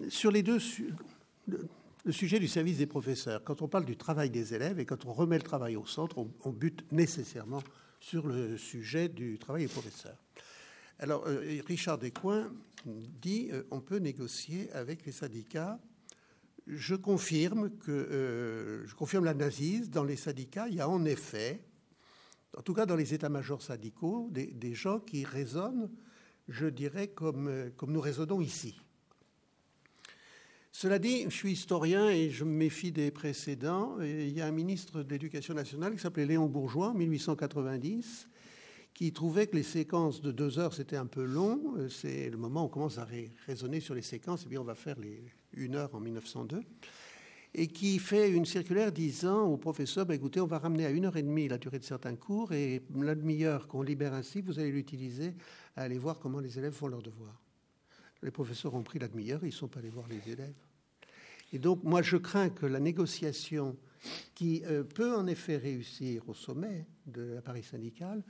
sur les deux, le sujet du service des professeurs. Quand on parle du travail des élèves et quand on remet le travail au centre, on, bute nécessairement sur le sujet du travail des professeurs. Alors, euh, Richard Descoings dit euh, on peut négocier avec les syndicats. Je confirme que euh, je confirme la nazise. Dans les syndicats, il y a en effet, en tout cas dans les états-majors syndicaux, des, des, gens qui raisonnent, je dirais, comme, comme nous raisonnons ici. Cela dit, je suis historien et je me méfie des précédents. il y a un ministre de l'Éducation nationale qui s'appelait Léon Bourgeois en 1890 qui trouvait que les séquences de deux heures, c'était un peu long. C'est le moment où on commence à raisonner sur les séquences, et bien on va faire les une heure en 1902. Et qui fait une circulaire disant aux professeurs, bah, écoutez, on va ramener à une heure et demie la durée de certains cours, et la demi-heure qu'on libère ainsi, vous allez l'utiliser à aller voir comment les élèves font leurs devoirs. Les professeurs ont pris la demi-heure, ils ne sont pas allés voir les élèves. Et donc, moi, je crains que la négociation, qui euh, peut en effet réussir au sommet de l'appareil syndical,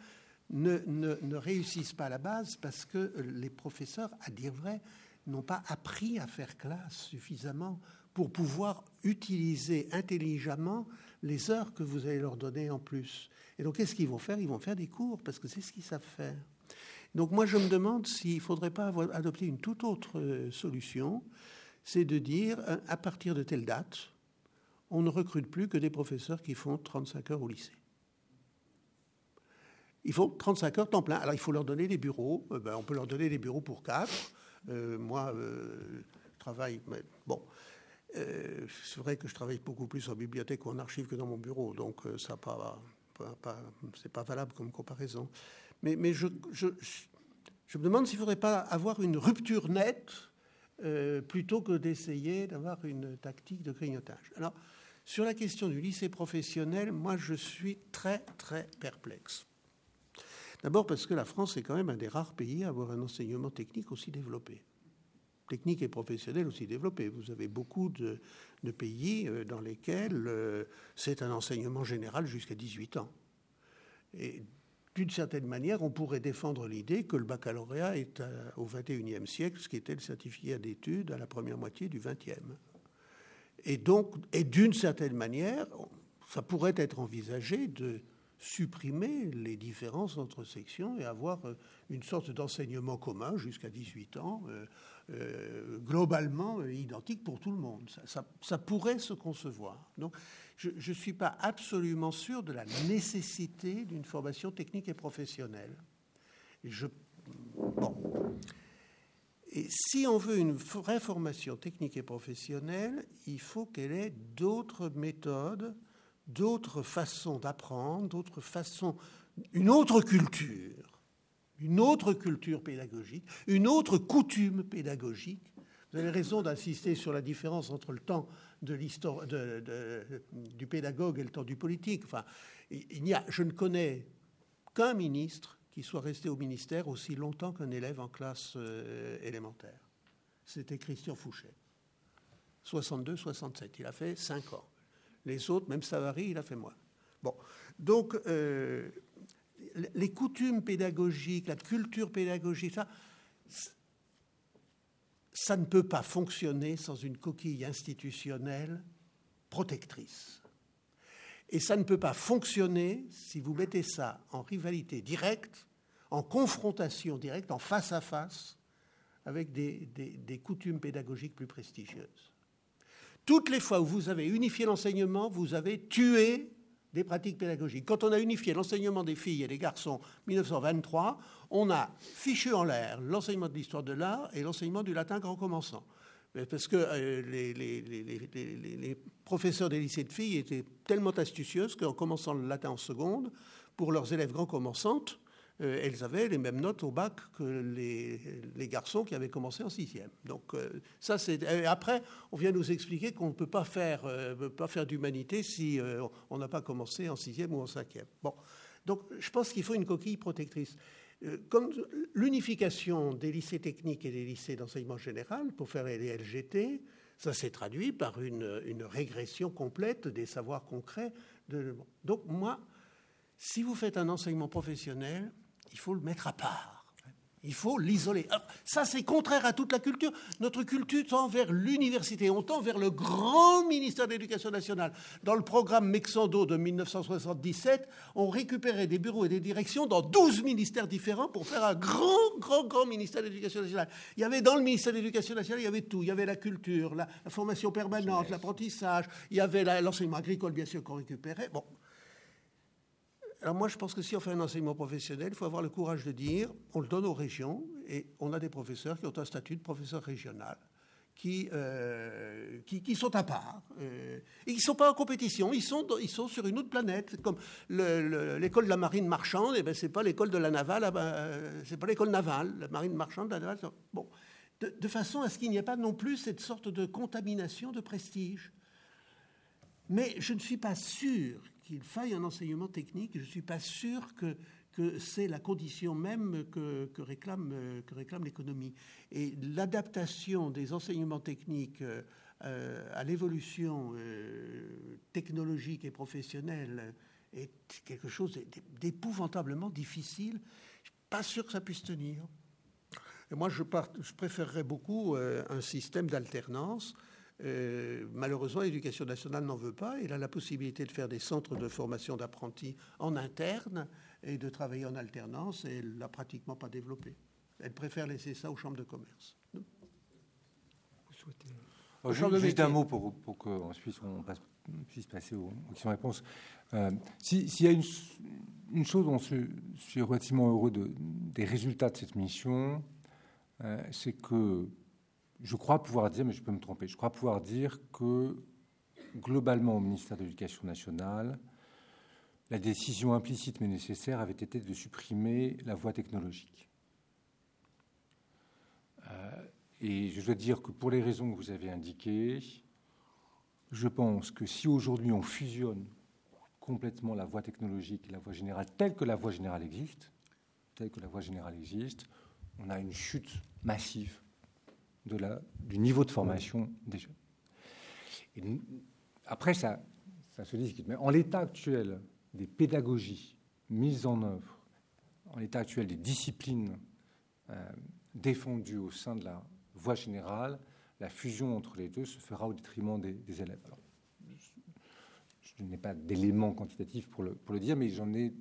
ne, ne, réussisse pas à la base parce que les professeurs, à dire vrai, n'ont pas appris à faire classe suffisamment pour pouvoir utiliser intelligemment les heures que vous allez leur donner en plus. Et donc, qu'est-ce qu'ils vont faire? Ils vont faire des cours parce que c'est ce qu'ils savent faire. Donc moi, je me demande s'il ne faudrait pas adopter une toute autre euh, solution, c'est de dire, euh, à partir de telle date, on ne recrute plus que des professeurs qui font 35 heures au lycée. Il faut 35 heures temps plein. Alors il faut leur donner des bureaux. Euh, ben, on peut leur donner des bureaux pour quatre. moi, je travaille. Mais bon, c'est vrai que je travaille beaucoup plus en bibliothèque ou en archive que dans mon bureau, donc ça pas c'est pas valable comme comparaison. Mais, je, me demande s'il ne faudrait pas avoir une rupture nette euh, plutôt que d'essayer d'avoir une tactique de grignotage. Alors, sur la question du lycée professionnel, moi, je suis très, très perplexe. D'abord parce que la France est quand même un des rares pays à avoir un enseignement technique aussi développé. Technique et professionnel aussi développé. Vous avez beaucoup de, pays euh, dans lesquels euh, c'est un enseignement général jusqu'à 18 ans. Et d'une certaine manière, on pourrait défendre l'idée que le baccalauréat est euh, au XXIe siècle, ce qui était le certificat d'études à la première moitié du XXe. Et donc, et d'une certaine manière, ça pourrait être envisagé de supprimer les différences entre sections et avoir euh, une sorte d'enseignement commun jusqu'à 18 ans, euh, globalement identique pour tout le monde. Ça, ça, pourrait se concevoir. Donc, je ne suis pas absolument sûr de la nécessité d'une formation technique et professionnelle. Et bon. Et si on veut une vraie formation technique et professionnelle, il faut qu'elle ait d'autres méthodes, d'autres façons d'apprendre, d'autres façons, une autre culture, une autre culture pédagogique, une autre coutume pédagogique. Vous avez raison d'insister sur la différence entre le temps de l'histoire du pédagogue et le temps du politique. Enfin, il n'y a, je ne connais qu'un ministre qui soit resté au ministère aussi longtemps qu'un élève en classe euh, élémentaire. C'était Christian Fouché. 62-67. Il a fait 5 ans. Les autres, même Savary, il a fait moins. Bon. Donc, euh, les coutumes pédagogiques, la culture pédagogique, ça, ça ne peut pas fonctionner sans une coquille institutionnelle protectrice. Et ça ne peut pas fonctionner si vous mettez ça en rivalité directe, en confrontation directe, en face à face, avec des, des coutumes pédagogiques plus prestigieuses. Toutes les fois où vous avez unifié l'enseignement, vous avez tué des pratiques pédagogiques. Quand on a unifié l'enseignement des filles et des garçons en 1923, on a fichu en l'air l'enseignement de l'histoire de l'art et l'enseignement du latin grand commençant. Parce que euh, les, les, professeurs des lycées de filles étaient tellement astucieuses qu'en commençant le latin en seconde, pour leurs élèves grand commençantes, euh, elles avaient les mêmes notes au bac que les, garçons qui avaient commencé en sixième. Donc euh, ça, c'est. Après, on vient nous expliquer qu'on ne peut pas faire, euh, faire d'humanité si on n'a pas commencé en sixième ou en cinquième. Bon, donc je pense qu'il faut une coquille protectrice. Comme l'unification des lycées techniques et des lycées d'enseignement général pour faire les LGT, ça s'est traduit par une, une, régression complète des savoirs concrets. Donc moi, si vous faites un enseignement professionnel, il faut le mettre à part. Il faut l'isoler. Ça, c'est contraire à toute la culture. Notre culture tend vers l'université, on tend vers le grand ministère de l'Éducation nationale. Dans le programme Mexando de 1977, on récupérait des bureaux et des directions dans 12 ministères différents pour faire un grand, grand, grand ministère de l'Éducation nationale. Il y avait dans le ministère de l'Éducation nationale, il y avait tout. Il y avait la culture, la, formation permanente, l'apprentissage, il y avait l'enseignement agricole, bien sûr, qu'on récupérait. Bon, alors moi, je pense que si on fait un enseignement professionnel, il faut avoir le courage de dire, on le donne aux régions, et on a des professeurs qui ont un statut de professeur régional, qui, euh, qui, sont à part, euh, et qui ne sont pas en compétition, ils sont, ils sont sur une autre planète, comme l'école de la marine marchande, et eh ben, c'est pas l'école de la navale, euh, c'est pas l'école navale, la marine marchande, la navale, bon. De, de façon à ce qu'il n'y ait pas non plus cette sorte de contamination de prestige. Mais je ne suis pas sûr qu'il faille un enseignement technique. Je ne suis pas sûr que, que c'est la condition même que, que réclame, que réclame l'économie. Et l'adaptation des enseignements techniques euh, à l'évolution euh, technologique et professionnelle est quelque chose d'épouvantablement difficile. Je suis pas sûr que ça puisse tenir. Et moi, je, je préférerais beaucoup euh, un système d'alternance euh, malheureusement, l'éducation nationale n'en veut pas. Elle a la possibilité de faire des centres de formation d'apprentis en interne et de travailler en alternance, et elle l'a pratiquement pas développé. Elle préfère laisser ça aux chambres de commerce. Vous souhaitez oh, juste, un mot pour, pour qu'ensuite on puisse passer aux, questions-réponses. Euh, S'il y a une, chose dont je, suis relativement heureux de, des résultats de cette mission, euh, c'est que je crois pouvoir dire, mais je peux me tromper, je crois pouvoir dire que globalement au ministère de l'Éducation nationale, la décision implicite mais nécessaire avait été de supprimer la voie technologique. Euh, et je dois dire que pour les raisons que vous avez indiquées, je pense que si aujourd'hui on fusionne complètement la voie technologique et la voie générale telle que la voie générale existe, telle que la voie générale existe, on a une chute massive du niveau de formation des jeunes. Après, ça, ça se discute. En l'état actuel des pédagogies mises en œuvre, en l'état actuel des disciplines euh, défendues au sein de la voie générale, la fusion entre les deux se fera au détriment des, élèves. Je, n'ai pas d'éléments quantitatifs pour le, dire, mais j'en ai,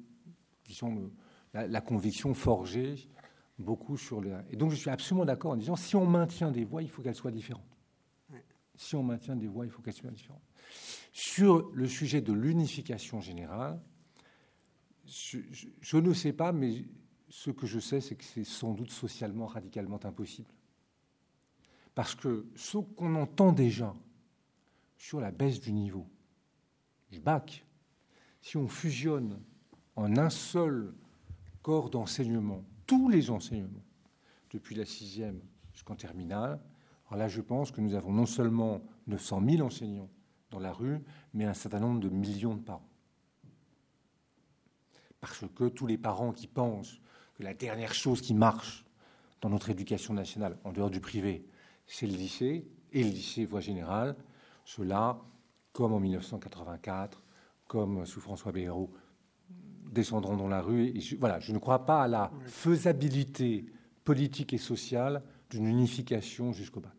la, conviction forgée beaucoup sur le. Et donc je suis absolument d'accord en disant si on maintient des voies, il faut qu'elles soient différentes. Si on maintient des voies, il faut qu'elles soient différentes. Sur le sujet de l'unification générale, je, ne sais pas, mais ce que je sais, c'est que c'est sans doute socialement radicalement impossible. Parce que ce qu'on entend déjà sur la baisse du niveau du bac, si on fusionne en un seul corps d'enseignement tous les enseignements, depuis la sixième jusqu'en terminale. Alors là, je pense que nous avons non seulement 900 000 enseignants dans la rue, mais un certain nombre de millions de parents. Parce que tous les parents qui pensent que la dernière chose qui marche dans notre éducation nationale, en dehors du privé, c'est le lycée, et le lycée voie générale, cela, comme en 1984, comme sous François Bayrou, descendront dans la rue. Et je, voilà, je ne crois pas à la faisabilité politique et sociale d'une unification jusqu'au bac.